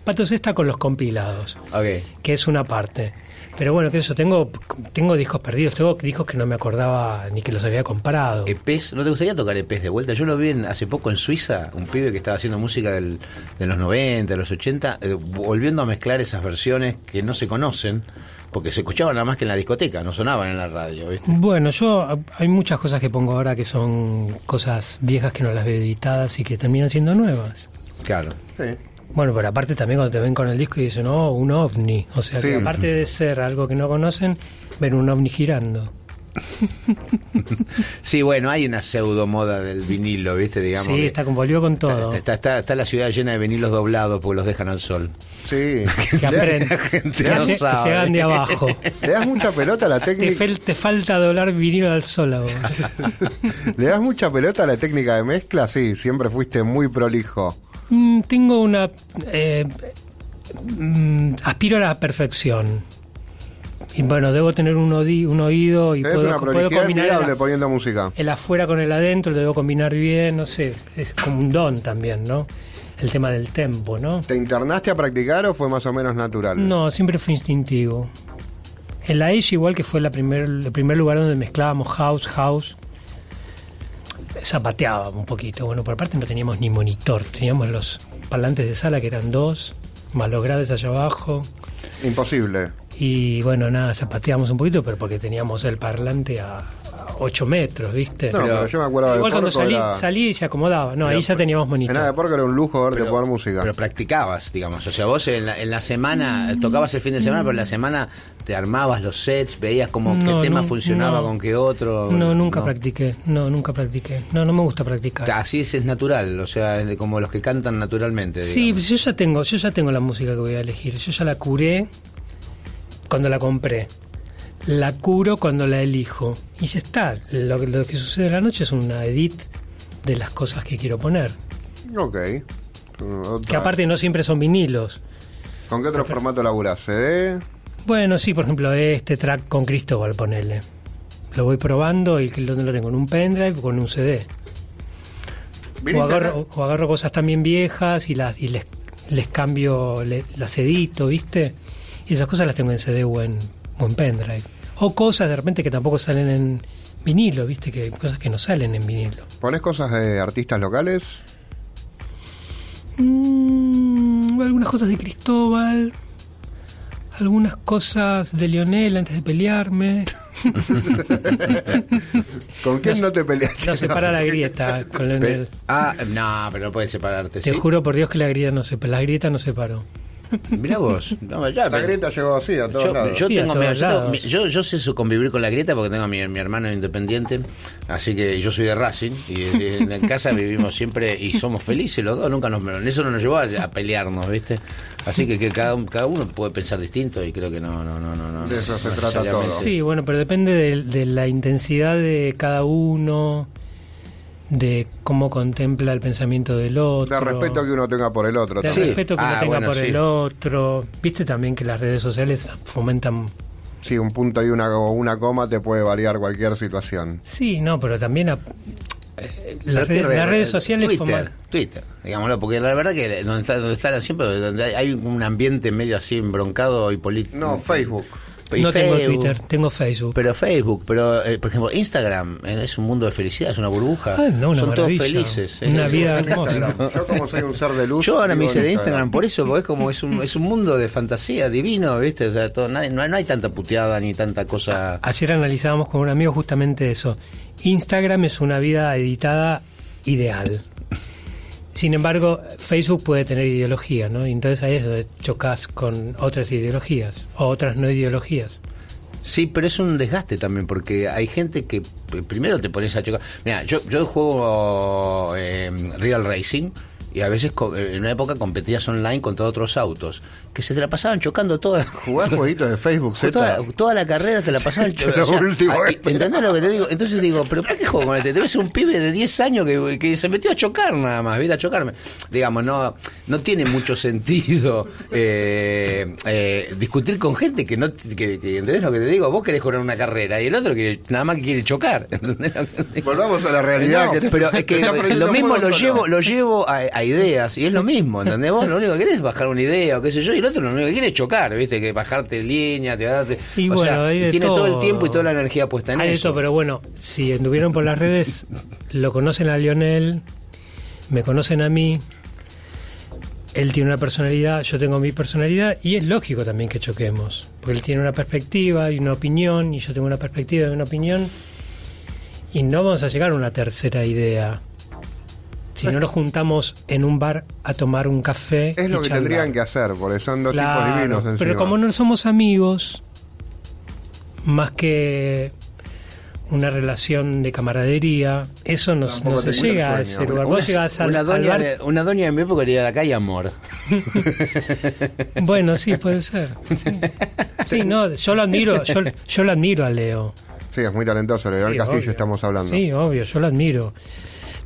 Speaker 7: Pato C está con los compilados.
Speaker 2: Ok.
Speaker 7: que es una parte. Pero bueno, que eso, tengo, tengo discos perdidos, tengo discos que no me acordaba ni que los había comprado.
Speaker 2: EPs, ¿no te gustaría tocar EPs de vuelta? Yo lo vi en- hace poco en Suiza, un pibe que estaba haciendo música del- de los 90, de los 80, eh, volviendo a mezclar esas versiones que no se conocen, porque se escuchaban nada más que en la discoteca, no sonaban en la radio, ¿viste?
Speaker 7: Bueno, yo hay muchas cosas que pongo ahora que son cosas viejas que no las veo editadas y que terminan siendo nuevas.
Speaker 2: Claro.
Speaker 3: Sí.
Speaker 7: Bueno, pero aparte también cuando te ven con el disco y dicen, oh, un ovni. O sea, que aparte de ser algo que no conocen, ven un ovni girando.
Speaker 2: Sí, bueno, hay una pseudo moda del vinilo, ¿viste? Digamos.
Speaker 7: Sí, está con, volvió con todo.
Speaker 2: Está, está, está la ciudad llena de vinilos doblados porque los dejan al sol.
Speaker 3: Sí.
Speaker 7: Que aprenden.
Speaker 2: La gente
Speaker 7: Que,
Speaker 2: no
Speaker 7: se, que
Speaker 2: sabe.
Speaker 7: se hagan de abajo.
Speaker 3: Le das mucha pelota a la
Speaker 7: Te,
Speaker 3: técnica.
Speaker 7: fel- te falta doblar vinilo al sol a vos.
Speaker 3: ¿Le das mucha pelota a la técnica de mezcla? Sí, siempre fuiste muy prolijo.
Speaker 7: Mm, tengo una... eh, mm, aspiro a la perfección. Y bueno, debo tener un, un oído y puedo, puedo combinar el,
Speaker 3: envidiable
Speaker 7: af-
Speaker 3: poniendo música.
Speaker 7: el afuera con el adentro, lo debo combinar bien, no sé. Es como un don también, ¿no? El tema del tempo, ¿no?
Speaker 3: ¿Te internaste a practicar o fue más o menos natural?
Speaker 7: No, siempre fue instintivo. En la Edge, igual que fue la primer, el primer lugar donde mezclábamos house, house, zapateábamos un poquito. Bueno, por aparte no teníamos ni monitor, teníamos los parlantes de sala que eran dos, más los graves allá abajo.
Speaker 3: Imposible.
Speaker 7: Y bueno, nada, zapateábamos un poquito, pero porque teníamos el parlante a 8 metros, ¿viste?
Speaker 3: No, pero, yo me acuerdo de
Speaker 7: Igual cuando
Speaker 3: Porco
Speaker 7: salí,
Speaker 3: era-
Speaker 7: salí y se acomodaba. No, ahí ya teníamos
Speaker 3: En nada de
Speaker 7: monitor.
Speaker 3: porque era un lujo verte
Speaker 2: Pero-
Speaker 3: poner música.
Speaker 2: Pero practicabas, digamos. O sea, vos en la, en la semana tocabas el fin de semana, pero en la semana te armabas los sets, veías como
Speaker 7: No,
Speaker 2: qué tema
Speaker 7: no,
Speaker 2: funcionaba
Speaker 7: no.
Speaker 2: con qué otro.
Speaker 7: No, nunca practiqué. No, nunca practiqué. No, no me gusta practicar.
Speaker 2: Así es, es natural, o sea, es como los que cantan naturalmente.
Speaker 7: Sí, pues yo ya tengo, yo ya tengo la música que voy a elegir. Yo ya la curé cuando la compré. La curo cuando la elijo. Y ya está. Lo, que- lo que sucede en la noche es una edit de las cosas que quiero poner.
Speaker 3: Ok. Otra.
Speaker 7: Que aparte no siempre son vinilos.
Speaker 3: ¿Con qué otro formato laburás? ¿CD?
Speaker 7: Bueno, sí, por ejemplo, este track con Cristóbal, ponele. Lo voy probando y lo, lo tengo en un pendrive o con un CD. O
Speaker 3: ¿Viniste
Speaker 7: agarro, o agarro cosas también viejas y las y les, les cambio, las edito, ¿viste? Y esas cosas las tengo en CD o en, o en pendrive. O cosas de repente que tampoco salen en vinilo, ¿viste? Que cosas que no salen en vinilo.
Speaker 3: ¿Pones cosas de artistas locales?
Speaker 7: Mm, algunas cosas de Cristóbal, algunas cosas de Lionel antes de pelearme.
Speaker 3: ¿Con quién no, te peleaste?
Speaker 7: No separa la grieta con
Speaker 2: Pe-
Speaker 7: Lionel.
Speaker 2: ah, no, pero no puedes separarte.
Speaker 7: Te
Speaker 2: ¿sí?
Speaker 7: juro por Dios que la grieta no se la grieta no separó.
Speaker 2: Mirá vos. No, ya,
Speaker 3: La grieta llegó así a todos
Speaker 2: Yo,
Speaker 3: lados.
Speaker 2: yo
Speaker 7: Sí, a
Speaker 2: tengo,
Speaker 7: todos
Speaker 2: mira, yo,
Speaker 7: lados.
Speaker 2: yo, yo sé su convivir con la grieta porque tengo a mi, mi hermano independiente, así que yo soy de Racing y, en casa vivimos siempre y somos felices los dos, nunca nos eso no nos llevó a, a pelearnos, ¿viste? Así que, que cada, cada uno puede pensar distinto y creo que no no no no, no
Speaker 3: De eso se trata todo.
Speaker 7: Sí, bueno, pero depende de, de la intensidad de cada uno, de cómo contempla el pensamiento del otro.
Speaker 3: De respeto que uno tenga por el otro.
Speaker 7: del
Speaker 2: Sí.
Speaker 3: también.
Speaker 7: respeto que uno
Speaker 2: Ah,
Speaker 7: tenga
Speaker 2: bueno,
Speaker 7: por
Speaker 2: sí.
Speaker 7: el otro. Viste también que las redes sociales fomentan...
Speaker 3: Sí, un punto y una, o una coma te puede variar cualquier situación.
Speaker 7: Sí, no, pero también... a- eh, las, redes- las
Speaker 2: re-
Speaker 7: redes sociales
Speaker 2: Twitter,
Speaker 7: fomentan...
Speaker 2: Twitter, digámoslo, porque la verdad que donde está, donde está siempre donde hay- hay un ambiente medio así embroncado y político.
Speaker 3: No, Facebook.
Speaker 2: Y
Speaker 7: No tengo. Twitter, tengo Facebook.
Speaker 2: Pero Facebook, pero eh, por ejemplo Instagram eh, es un mundo de felicidad, es una burbuja.
Speaker 7: Ah, no, una
Speaker 2: Son todos felices. eh.
Speaker 7: Una vida hermosa.
Speaker 3: Yo como soy un ser de luz.
Speaker 2: Yo ahora me hice de Instagram por eso, porque es como es un, es un mundo de fantasía divino, ¿viste? O sea, todo, nadie- no, hay, no hay tanta puteada ni tanta cosa.
Speaker 7: Ayer analizábamos con un amigo justamente eso. Instagram es una vida editada ideal. Sin embargo, Facebook puede tener ideología, ¿no? Y entonces ahí es donde chocas con otras ideologías o otras no ideologías.
Speaker 2: Sí, pero es un desgaste también, porque hay gente que eh, primero te pones a chocar. Mira, yo, yo juego eh, Real Racing y a veces eh, en una época competías online contra otros autos que se te la pasaban chocando toda,
Speaker 3: Jugás jueguitos de Facebook,
Speaker 2: toda, toda la carrera te la pasaban a-
Speaker 3: que-
Speaker 2: ¿Entendés lo que te digo? Entonces digo, ¿pero para qué juego con este? Debe ser un pibe de 10 años que, que se metió a chocar nada más, ¿viste? A chocarme. Digamos, no, no tiene mucho sentido eh, eh, discutir con gente que no. Que, que- ¿Entendés lo que te digo? Vos querés correr una carrera y el otro que nada más que quiere chocar. ¿entendés lo que te digo?
Speaker 3: Volvamos a la realidad.
Speaker 2: No,
Speaker 3: que te-
Speaker 2: pero es que
Speaker 3: te
Speaker 2: lo mismo lo llevo, lo llevo a, a ideas y es lo mismo, ¿entendés? Vos lo único que querés es bajar una idea o qué sé yo, y otro lo único que quiere es chocar, ¿viste? Que bajarte línea, te darte.
Speaker 7: Y
Speaker 2: o
Speaker 7: bueno,
Speaker 2: sea, tiene todo. el tiempo y toda la energía puesta en
Speaker 7: Hay de
Speaker 2: eso.
Speaker 7: todo, pero bueno, si anduvieron por las redes, lo conocen a Lionel, me conocen a mí. Él tiene una personalidad, yo tengo mi personalidad y es lógico también que choquemos, porque él tiene una perspectiva y una opinión y yo tengo una perspectiva y una opinión y no vamos a llegar a una tercera idea. Si no nos juntamos en un bar a tomar un café.
Speaker 3: Es lo
Speaker 7: y
Speaker 3: que
Speaker 7: charlar.
Speaker 3: tendrían que hacer, porque son dos
Speaker 7: Claro,
Speaker 3: tipos divinos encima.
Speaker 7: Pero como no somos amigos, más que una relación de camaradería. Eso no, se llega a ese lugar.
Speaker 2: Una,
Speaker 7: Vos llegás al,
Speaker 2: una
Speaker 7: al
Speaker 2: doña
Speaker 7: bar-
Speaker 2: de, una doña de mi época diría acá hay amor.
Speaker 7: Bueno, sí, puede ser. Sí, Sí, no, yo lo admiro, yo, yo lo admiro a Leo.
Speaker 3: Sí, es muy talentoso. Leonel
Speaker 7: Sí,
Speaker 3: Castillo
Speaker 7: obvio.
Speaker 3: estamos hablando.
Speaker 7: Sí, obvio, yo lo admiro.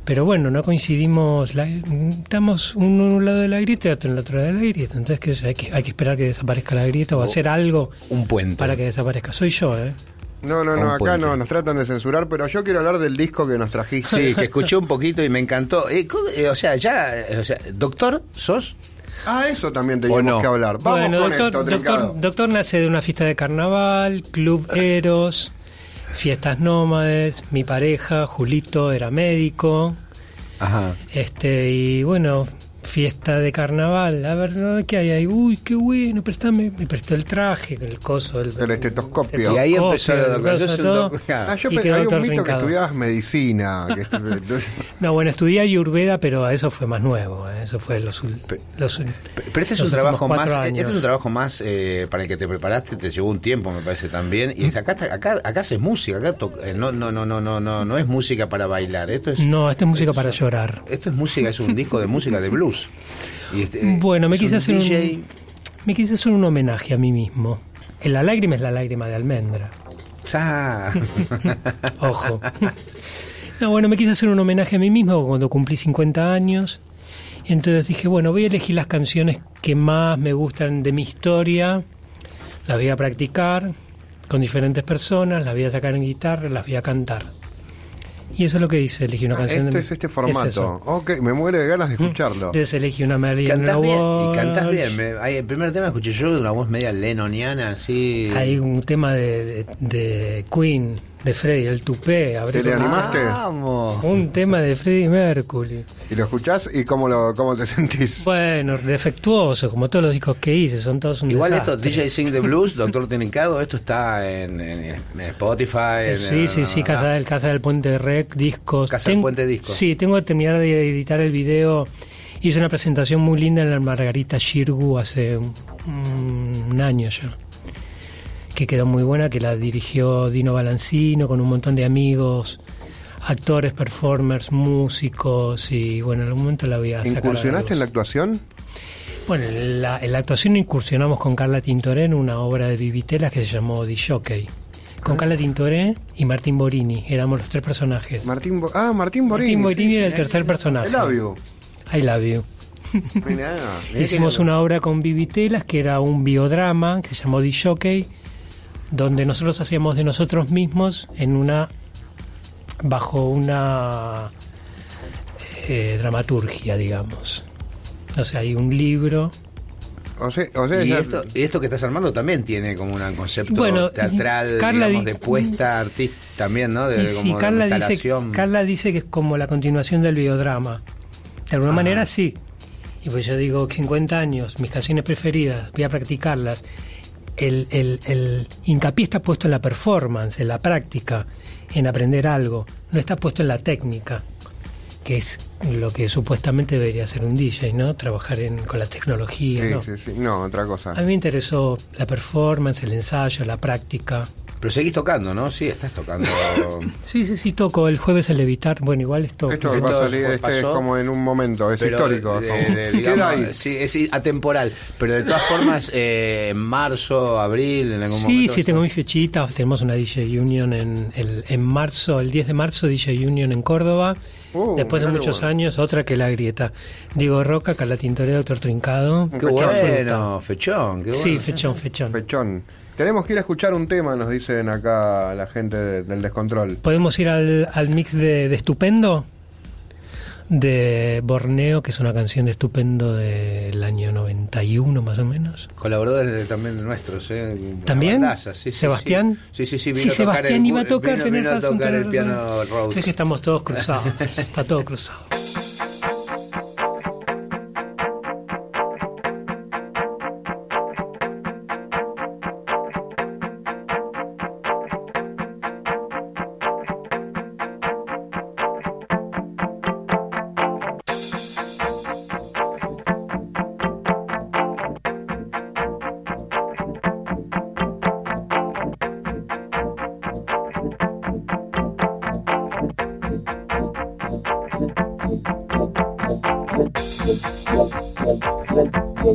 Speaker 7: Pero bueno, no coincidimos, la- estamos uno en un lado de la grieta y otro en el otro lado de la grieta. Entonces qué hay que, hay que esperar que desaparezca la grieta o hacer algo
Speaker 2: Un puente.
Speaker 7: para que desaparezca. Soy yo, ¿eh?
Speaker 3: No, no, no, acá
Speaker 2: puente.
Speaker 3: no, nos tratan de censurar, pero yo quiero hablar del disco que nos trajiste.
Speaker 2: Sí, que escuché un poquito y me encantó. Eh, eh, o sea, ya, eh, o sea, doctor, ¿sos?
Speaker 3: Ah, eso también teníamos
Speaker 2: no?
Speaker 3: que hablar. Vamos
Speaker 7: bueno,
Speaker 3: con
Speaker 7: doctor,
Speaker 3: esto,
Speaker 7: doctor, doctor nace de una fiesta de carnaval, club Eros, fiestas nómades, mi pareja, Julito, era médico.
Speaker 2: Ajá.
Speaker 7: Este, y bueno, fiesta de carnaval. A ver, ¿no? ¿qué hay ahí? Uy, qué bueno, préstame. Me prestó el traje, el coso, el,
Speaker 3: El estetoscopio.
Speaker 2: Y ahí empezó la doctora.
Speaker 7: coso,
Speaker 2: Sos un
Speaker 7: todo.
Speaker 2: doc-
Speaker 3: Ah, yo
Speaker 7: Y
Speaker 3: pe-
Speaker 7: quedó
Speaker 3: hay un
Speaker 7: doctor
Speaker 3: mito que estudiabas medicina. que estu- entonces-
Speaker 7: No, bueno, estudié Ayurveda, pero eso fue más nuevo. ¿eh? Eso fue los, los
Speaker 2: Pero este es
Speaker 7: los
Speaker 2: un trabajo más,
Speaker 7: cuatro
Speaker 2: este es un trabajo más eh, para el que te preparaste, te llevó un tiempo, me parece también. Y acá está- acá acá haces música, acá to- eh, no no no no no no no es música para bailar, esto es
Speaker 7: No, esta es música para llorar.
Speaker 2: esto es música, es un disco de música de blues. Y este,
Speaker 7: Bueno, me quise
Speaker 2: un
Speaker 7: hacer
Speaker 2: DJ.
Speaker 7: un, me quise hacer un homenaje a mí mismo. La lágrima es la lágrima de almendra.
Speaker 2: Ah.
Speaker 7: Ojo. No, bueno, me quise hacer un homenaje a mí mismo cuando cumplí 50 años. Entonces dije, bueno, voy a elegir las canciones que más me gustan de mi historia. Las voy a practicar con diferentes personas, las voy a sacar en guitarra, las voy a cantar. Y eso es lo que hice, elegí una canción
Speaker 3: este
Speaker 7: de
Speaker 3: es este
Speaker 7: es
Speaker 3: formato.
Speaker 7: eso.
Speaker 3: ok, me muere de ganas de escucharlo.
Speaker 7: Entonces elegí una
Speaker 2: Cantás bien, y cantás bien. Me- ahí, el primer tema escuché yo de una voz media lenoniana, así.
Speaker 7: Hay un tema de, de, de Queen, de Freddie, el tupé.
Speaker 3: ¿Te le
Speaker 7: como-
Speaker 3: animaste?
Speaker 2: Vamos.
Speaker 7: Un tema de Freddie Mercury.
Speaker 3: Y lo escuchás y cómo, lo, cómo te sentís.
Speaker 7: Bueno, defectuoso, como todos los discos que hice, son todos un
Speaker 2: Igual esto,
Speaker 7: desastre.
Speaker 2: DJ Sing the Blues, Doctor Trincado, esto está en, en- en Spotify. en-
Speaker 7: Sí, sí, sí, Casa del, Casa del Puente Rec, discos.
Speaker 2: Casa del Puente Discos.
Speaker 7: Sí, tengo que terminar de editar el video. Hice una presentación muy linda en la Margarita Shirgu hace un, un año ya. Que quedó muy buena, que la dirigió Dino Balancino con un montón de amigos, actores, performers, músicos y bueno, en algún momento la voy a sacar. a
Speaker 3: ¿Incursionaste en la actuación?
Speaker 7: Bueno, en la, en la actuación incursionamos con Carla Tintoré en una obra de Vivitelas que se llamó The Jockey. Con Carla Tintoré y Martín Borini, éramos los tres personajes.
Speaker 3: Martín Bo- ah, Martín Borini.
Speaker 7: Martín Borini
Speaker 3: sí,
Speaker 7: era el tercer personaje.
Speaker 3: I love you.
Speaker 7: I love you.
Speaker 3: Mirá.
Speaker 7: Hicimos una obra con Vivitelas que era un biodrama que se llamó The Jockey, donde nosotros hacíamos de nosotros mismos en una bajo una eh, dramaturgia, digamos. O sea, hay un libro
Speaker 3: O sea, o sea,
Speaker 2: Y
Speaker 3: ya-
Speaker 2: esto, y esto que estás armando también tiene como un concepto
Speaker 7: Bueno,
Speaker 2: teatral,
Speaker 7: Carla
Speaker 2: digamos,
Speaker 7: di-
Speaker 2: de puesta artística también, ¿no? De,
Speaker 7: Y sí,
Speaker 2: como de
Speaker 7: Carla dice,
Speaker 2: instalación.
Speaker 7: Carla dice que es como la continuación del biodrama. De alguna manera sí. Y pues yo digo, 50 años, mis canciones preferidas, voy a practicarlas. El, el, el hincapié está puesto en la performance, en la práctica, en aprender algo. No está puesto en la técnica, que es lo que supuestamente debería ser un DJ, ¿no? Trabajar en, con la tecnología,
Speaker 3: sí,
Speaker 7: ¿no?
Speaker 3: sí, sí. No, otra cosa.
Speaker 7: A mí me interesó la performance, el ensayo, la práctica.
Speaker 2: Pero seguís tocando, ¿no? Sí, estás tocando.
Speaker 7: Sí, sí, sí, toco el jueves el Levitar. Bueno, igual esto...
Speaker 3: Esto va a salir, este es como en un momento, es
Speaker 2: pero
Speaker 3: histórico.
Speaker 2: de-
Speaker 3: como-
Speaker 2: de-
Speaker 3: Sí,
Speaker 2: digamos,
Speaker 3: queda ahí.
Speaker 2: sí, es atemporal. Pero de todas formas, eh, en marzo, abril, en algún
Speaker 7: Sí,
Speaker 2: momento.
Speaker 7: sí, tengo mis fechitas. Tenemos una DJ Union en, el, en marzo, el 10 de marzo, DJ Union en Córdoba.
Speaker 3: Uh,
Speaker 7: Después de muchos
Speaker 3: bueno.
Speaker 7: años, otra que la grieta. Diego Roca, Carla Tintoré, Doctor Trincado.
Speaker 2: Qué
Speaker 3: Fechón.
Speaker 2: bueno, fechón, qué bueno.
Speaker 7: Sí, fechón, fechón.
Speaker 3: Pechón. Tenemos que ir a escuchar un tema, nos dicen acá la gente de- del descontrol.
Speaker 7: ¿Podemos ir al, al mix de, de Estupendo? De Borneo, que es una canción de Estupendo del año 91 más o menos.
Speaker 2: Colaboradores de- también de nuestros, ¿eh?
Speaker 7: ¿También?
Speaker 2: bandaza, sí, sí,
Speaker 7: ¿Sebastián?
Speaker 2: Sí, sí, sí.
Speaker 7: Sí,
Speaker 2: vino a tocar
Speaker 7: Sebastián
Speaker 2: el-
Speaker 7: iba a tocar,
Speaker 2: vino-
Speaker 7: tenés
Speaker 2: vino a
Speaker 7: razón,
Speaker 2: tocar el piano. Rhodes.
Speaker 7: Es que estamos todos cruzados. Está todo cruzado.
Speaker 1: Z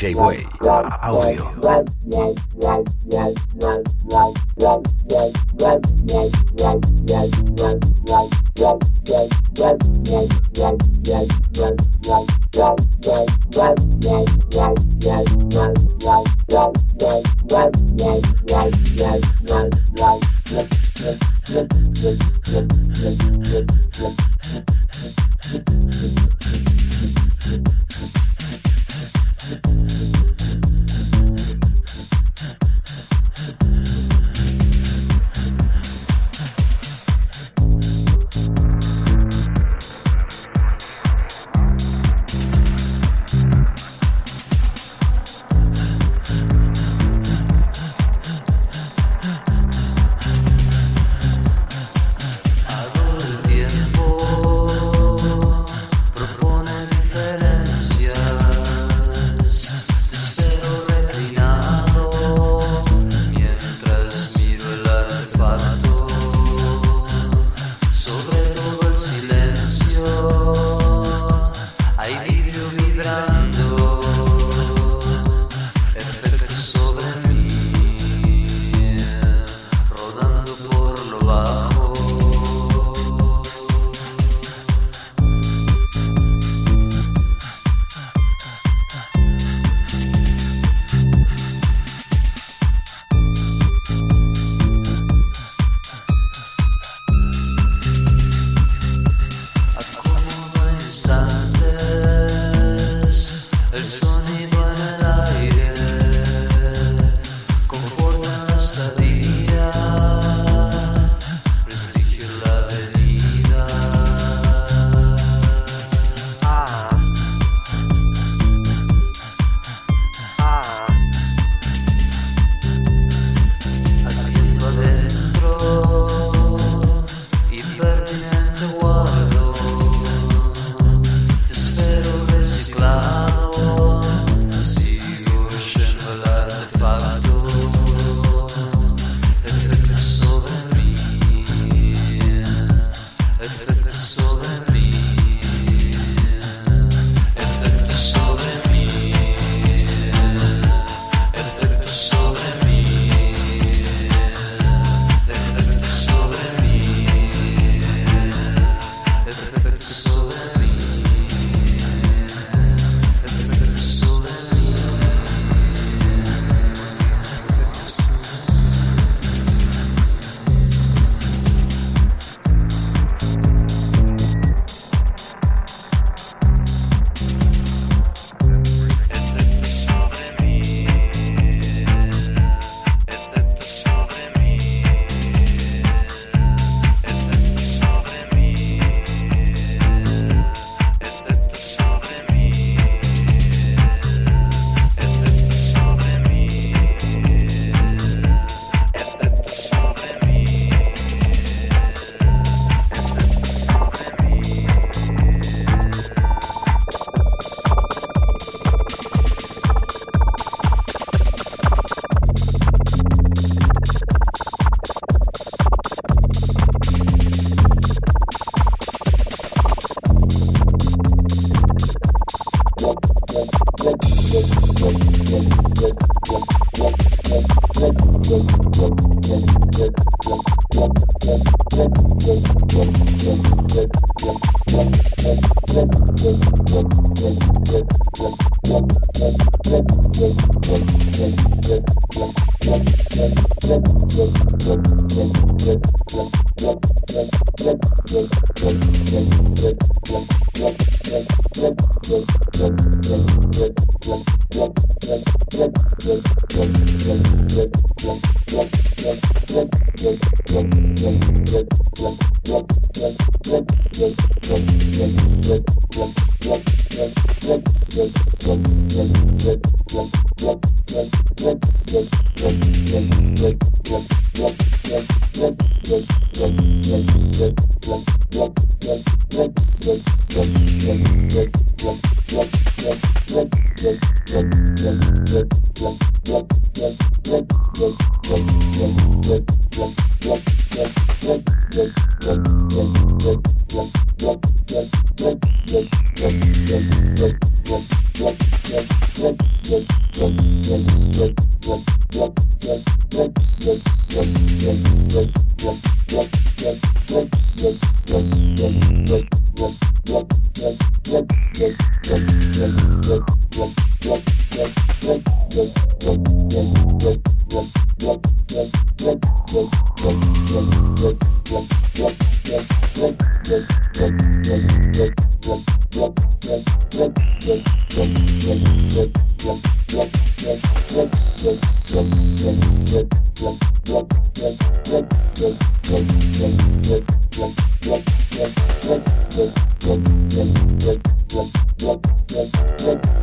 Speaker 1: DJ Way.
Speaker 8: Audio.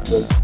Speaker 2: Yeah.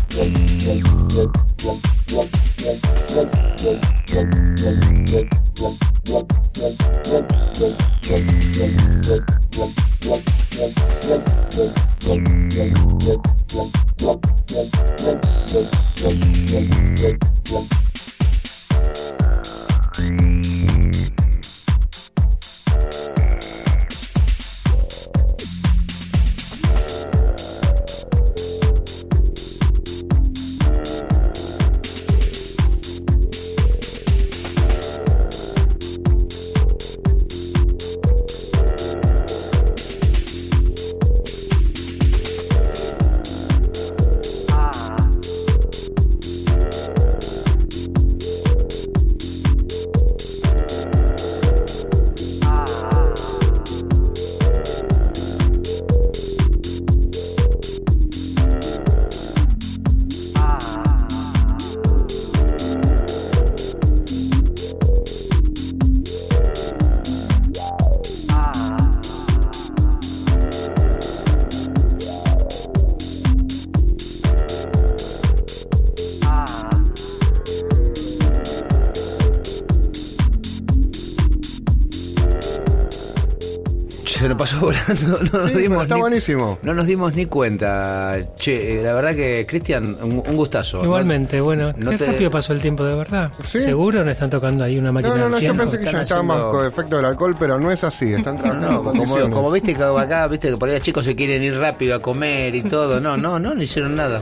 Speaker 2: no nos
Speaker 3: Sí,
Speaker 2: dimos
Speaker 3: está
Speaker 2: ni-
Speaker 3: buenísimo.
Speaker 2: No nos dimos ni cuenta. Che, eh, la verdad que, Cristian, un, un gustazo. ¿no?
Speaker 7: Igualmente, bueno,
Speaker 2: no
Speaker 7: qué
Speaker 2: te-
Speaker 7: rápido pasó el tiempo de verdad.
Speaker 3: Sí.
Speaker 7: ¿Seguro no están tocando ahí una máquina
Speaker 3: No, no, no, yo pensé que ya estábamos
Speaker 2: haciendo-
Speaker 3: con efecto del alcohol, pero no es así. Están trabajando
Speaker 2: No,
Speaker 3: en
Speaker 2: como, como viste que acá, viste que por ahí los chicos se quieren ir rápido a comer y todo. No, no, no, no hicieron nada.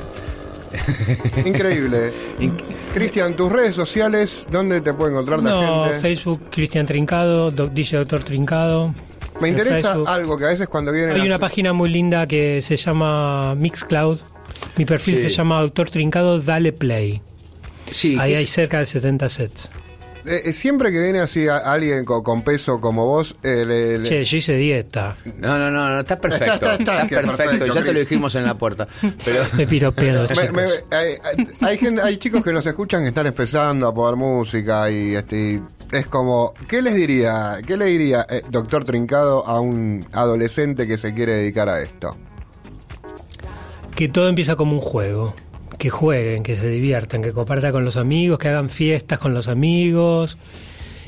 Speaker 3: Increíble. Cristian, tus redes sociales, ¿dónde te puede encontrar la
Speaker 7: No,
Speaker 3: gente?
Speaker 7: Facebook Cristian Trincado, doc- DJ Doctor Trincado.
Speaker 3: Me interesa
Speaker 7: Facebook.
Speaker 3: algo que a veces cuando vienen
Speaker 7: Hay
Speaker 3: a-
Speaker 7: una página muy linda que se llama Mixcloud. Mi perfil
Speaker 2: Sí.
Speaker 7: se llama Doctor Trincado, dale play.
Speaker 2: Sí,
Speaker 7: Ahí
Speaker 2: ¿qué
Speaker 7: hay
Speaker 2: es-
Speaker 7: cerca de 70 sets.
Speaker 3: Eh, eh, siempre que viene así a- alguien con, con peso como vos, eh, le- le-
Speaker 7: Che, yo hice dieta.
Speaker 2: No, no, no, no, está perfecto.
Speaker 3: Está- está- está, que
Speaker 2: perfecto,
Speaker 3: perfecto,
Speaker 2: ya te lo dijimos en la puerta. Pero
Speaker 7: Me piropean los
Speaker 3: Me- me-
Speaker 7: chicos.
Speaker 3: hay, hay- hay gente- hay chicos que nos escuchan que están empezando a poner música y este y es como ¿qué les diría? ¿Qué le diría eh, doctor Trincado a un adolescente que se quiere dedicar a esto?
Speaker 7: Que todo empieza como un juego. Que jueguen, que se diviertan, que compartan con los amigos, que hagan fiestas con los amigos.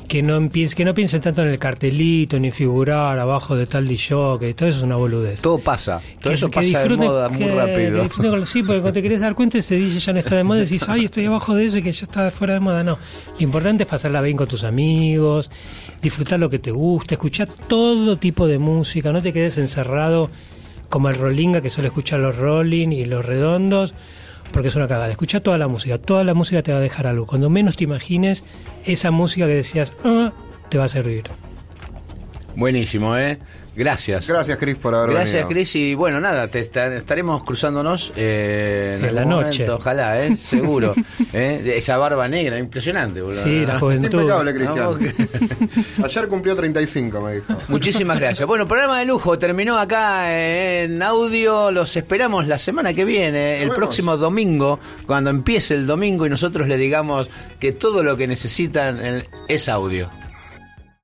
Speaker 7: Que no, empiecen, que no piensen tanto en el cartelito, ni figurar abajo de tal que todo eso es una boludez.
Speaker 2: todo pasa. Todo
Speaker 7: que,
Speaker 2: eso
Speaker 7: que
Speaker 2: pasa de moda muy rápido.
Speaker 7: con sí, porque cuando te querés dar cuenta ese dice ya no está de moda y decís, ay, estoy abajo de ese que ya está fuera de moda. No, lo importante es pasarla bien con tus amigos, disfrutar lo que te gusta, escuchar todo tipo de música, no te quedes encerrado como el Rollinga que suele escuchar los Rolling y los Redondos, porque es una cagada. Escucha toda la música, toda la música te va a dejar algo. Cuando menos te imagines, esa música que decías, ah, te va a servir.
Speaker 2: Buenísimo, ¿eh? Gracias.
Speaker 3: Gracias, Cris, por haber
Speaker 2: Gracias,
Speaker 3: venido.
Speaker 2: Cris. Y bueno, nada, te esta- estaremos cruzándonos eh, en
Speaker 7: En la noche.
Speaker 2: momento, ojalá, ¿eh? Seguro. ¿eh? Esa barba negra, impresionante, boludo.
Speaker 7: Sí, la juventud.
Speaker 3: Impecable, Cristian.
Speaker 2: No,
Speaker 3: Ayer cumplió 35, me dijo.
Speaker 2: Muchísimas gracias. Bueno, programa de lujo terminó acá en audio. Los esperamos la semana que viene, el
Speaker 3: vemos.
Speaker 2: próximo domingo, cuando empiece el domingo y nosotros le digamos que todo lo que necesitan es audio.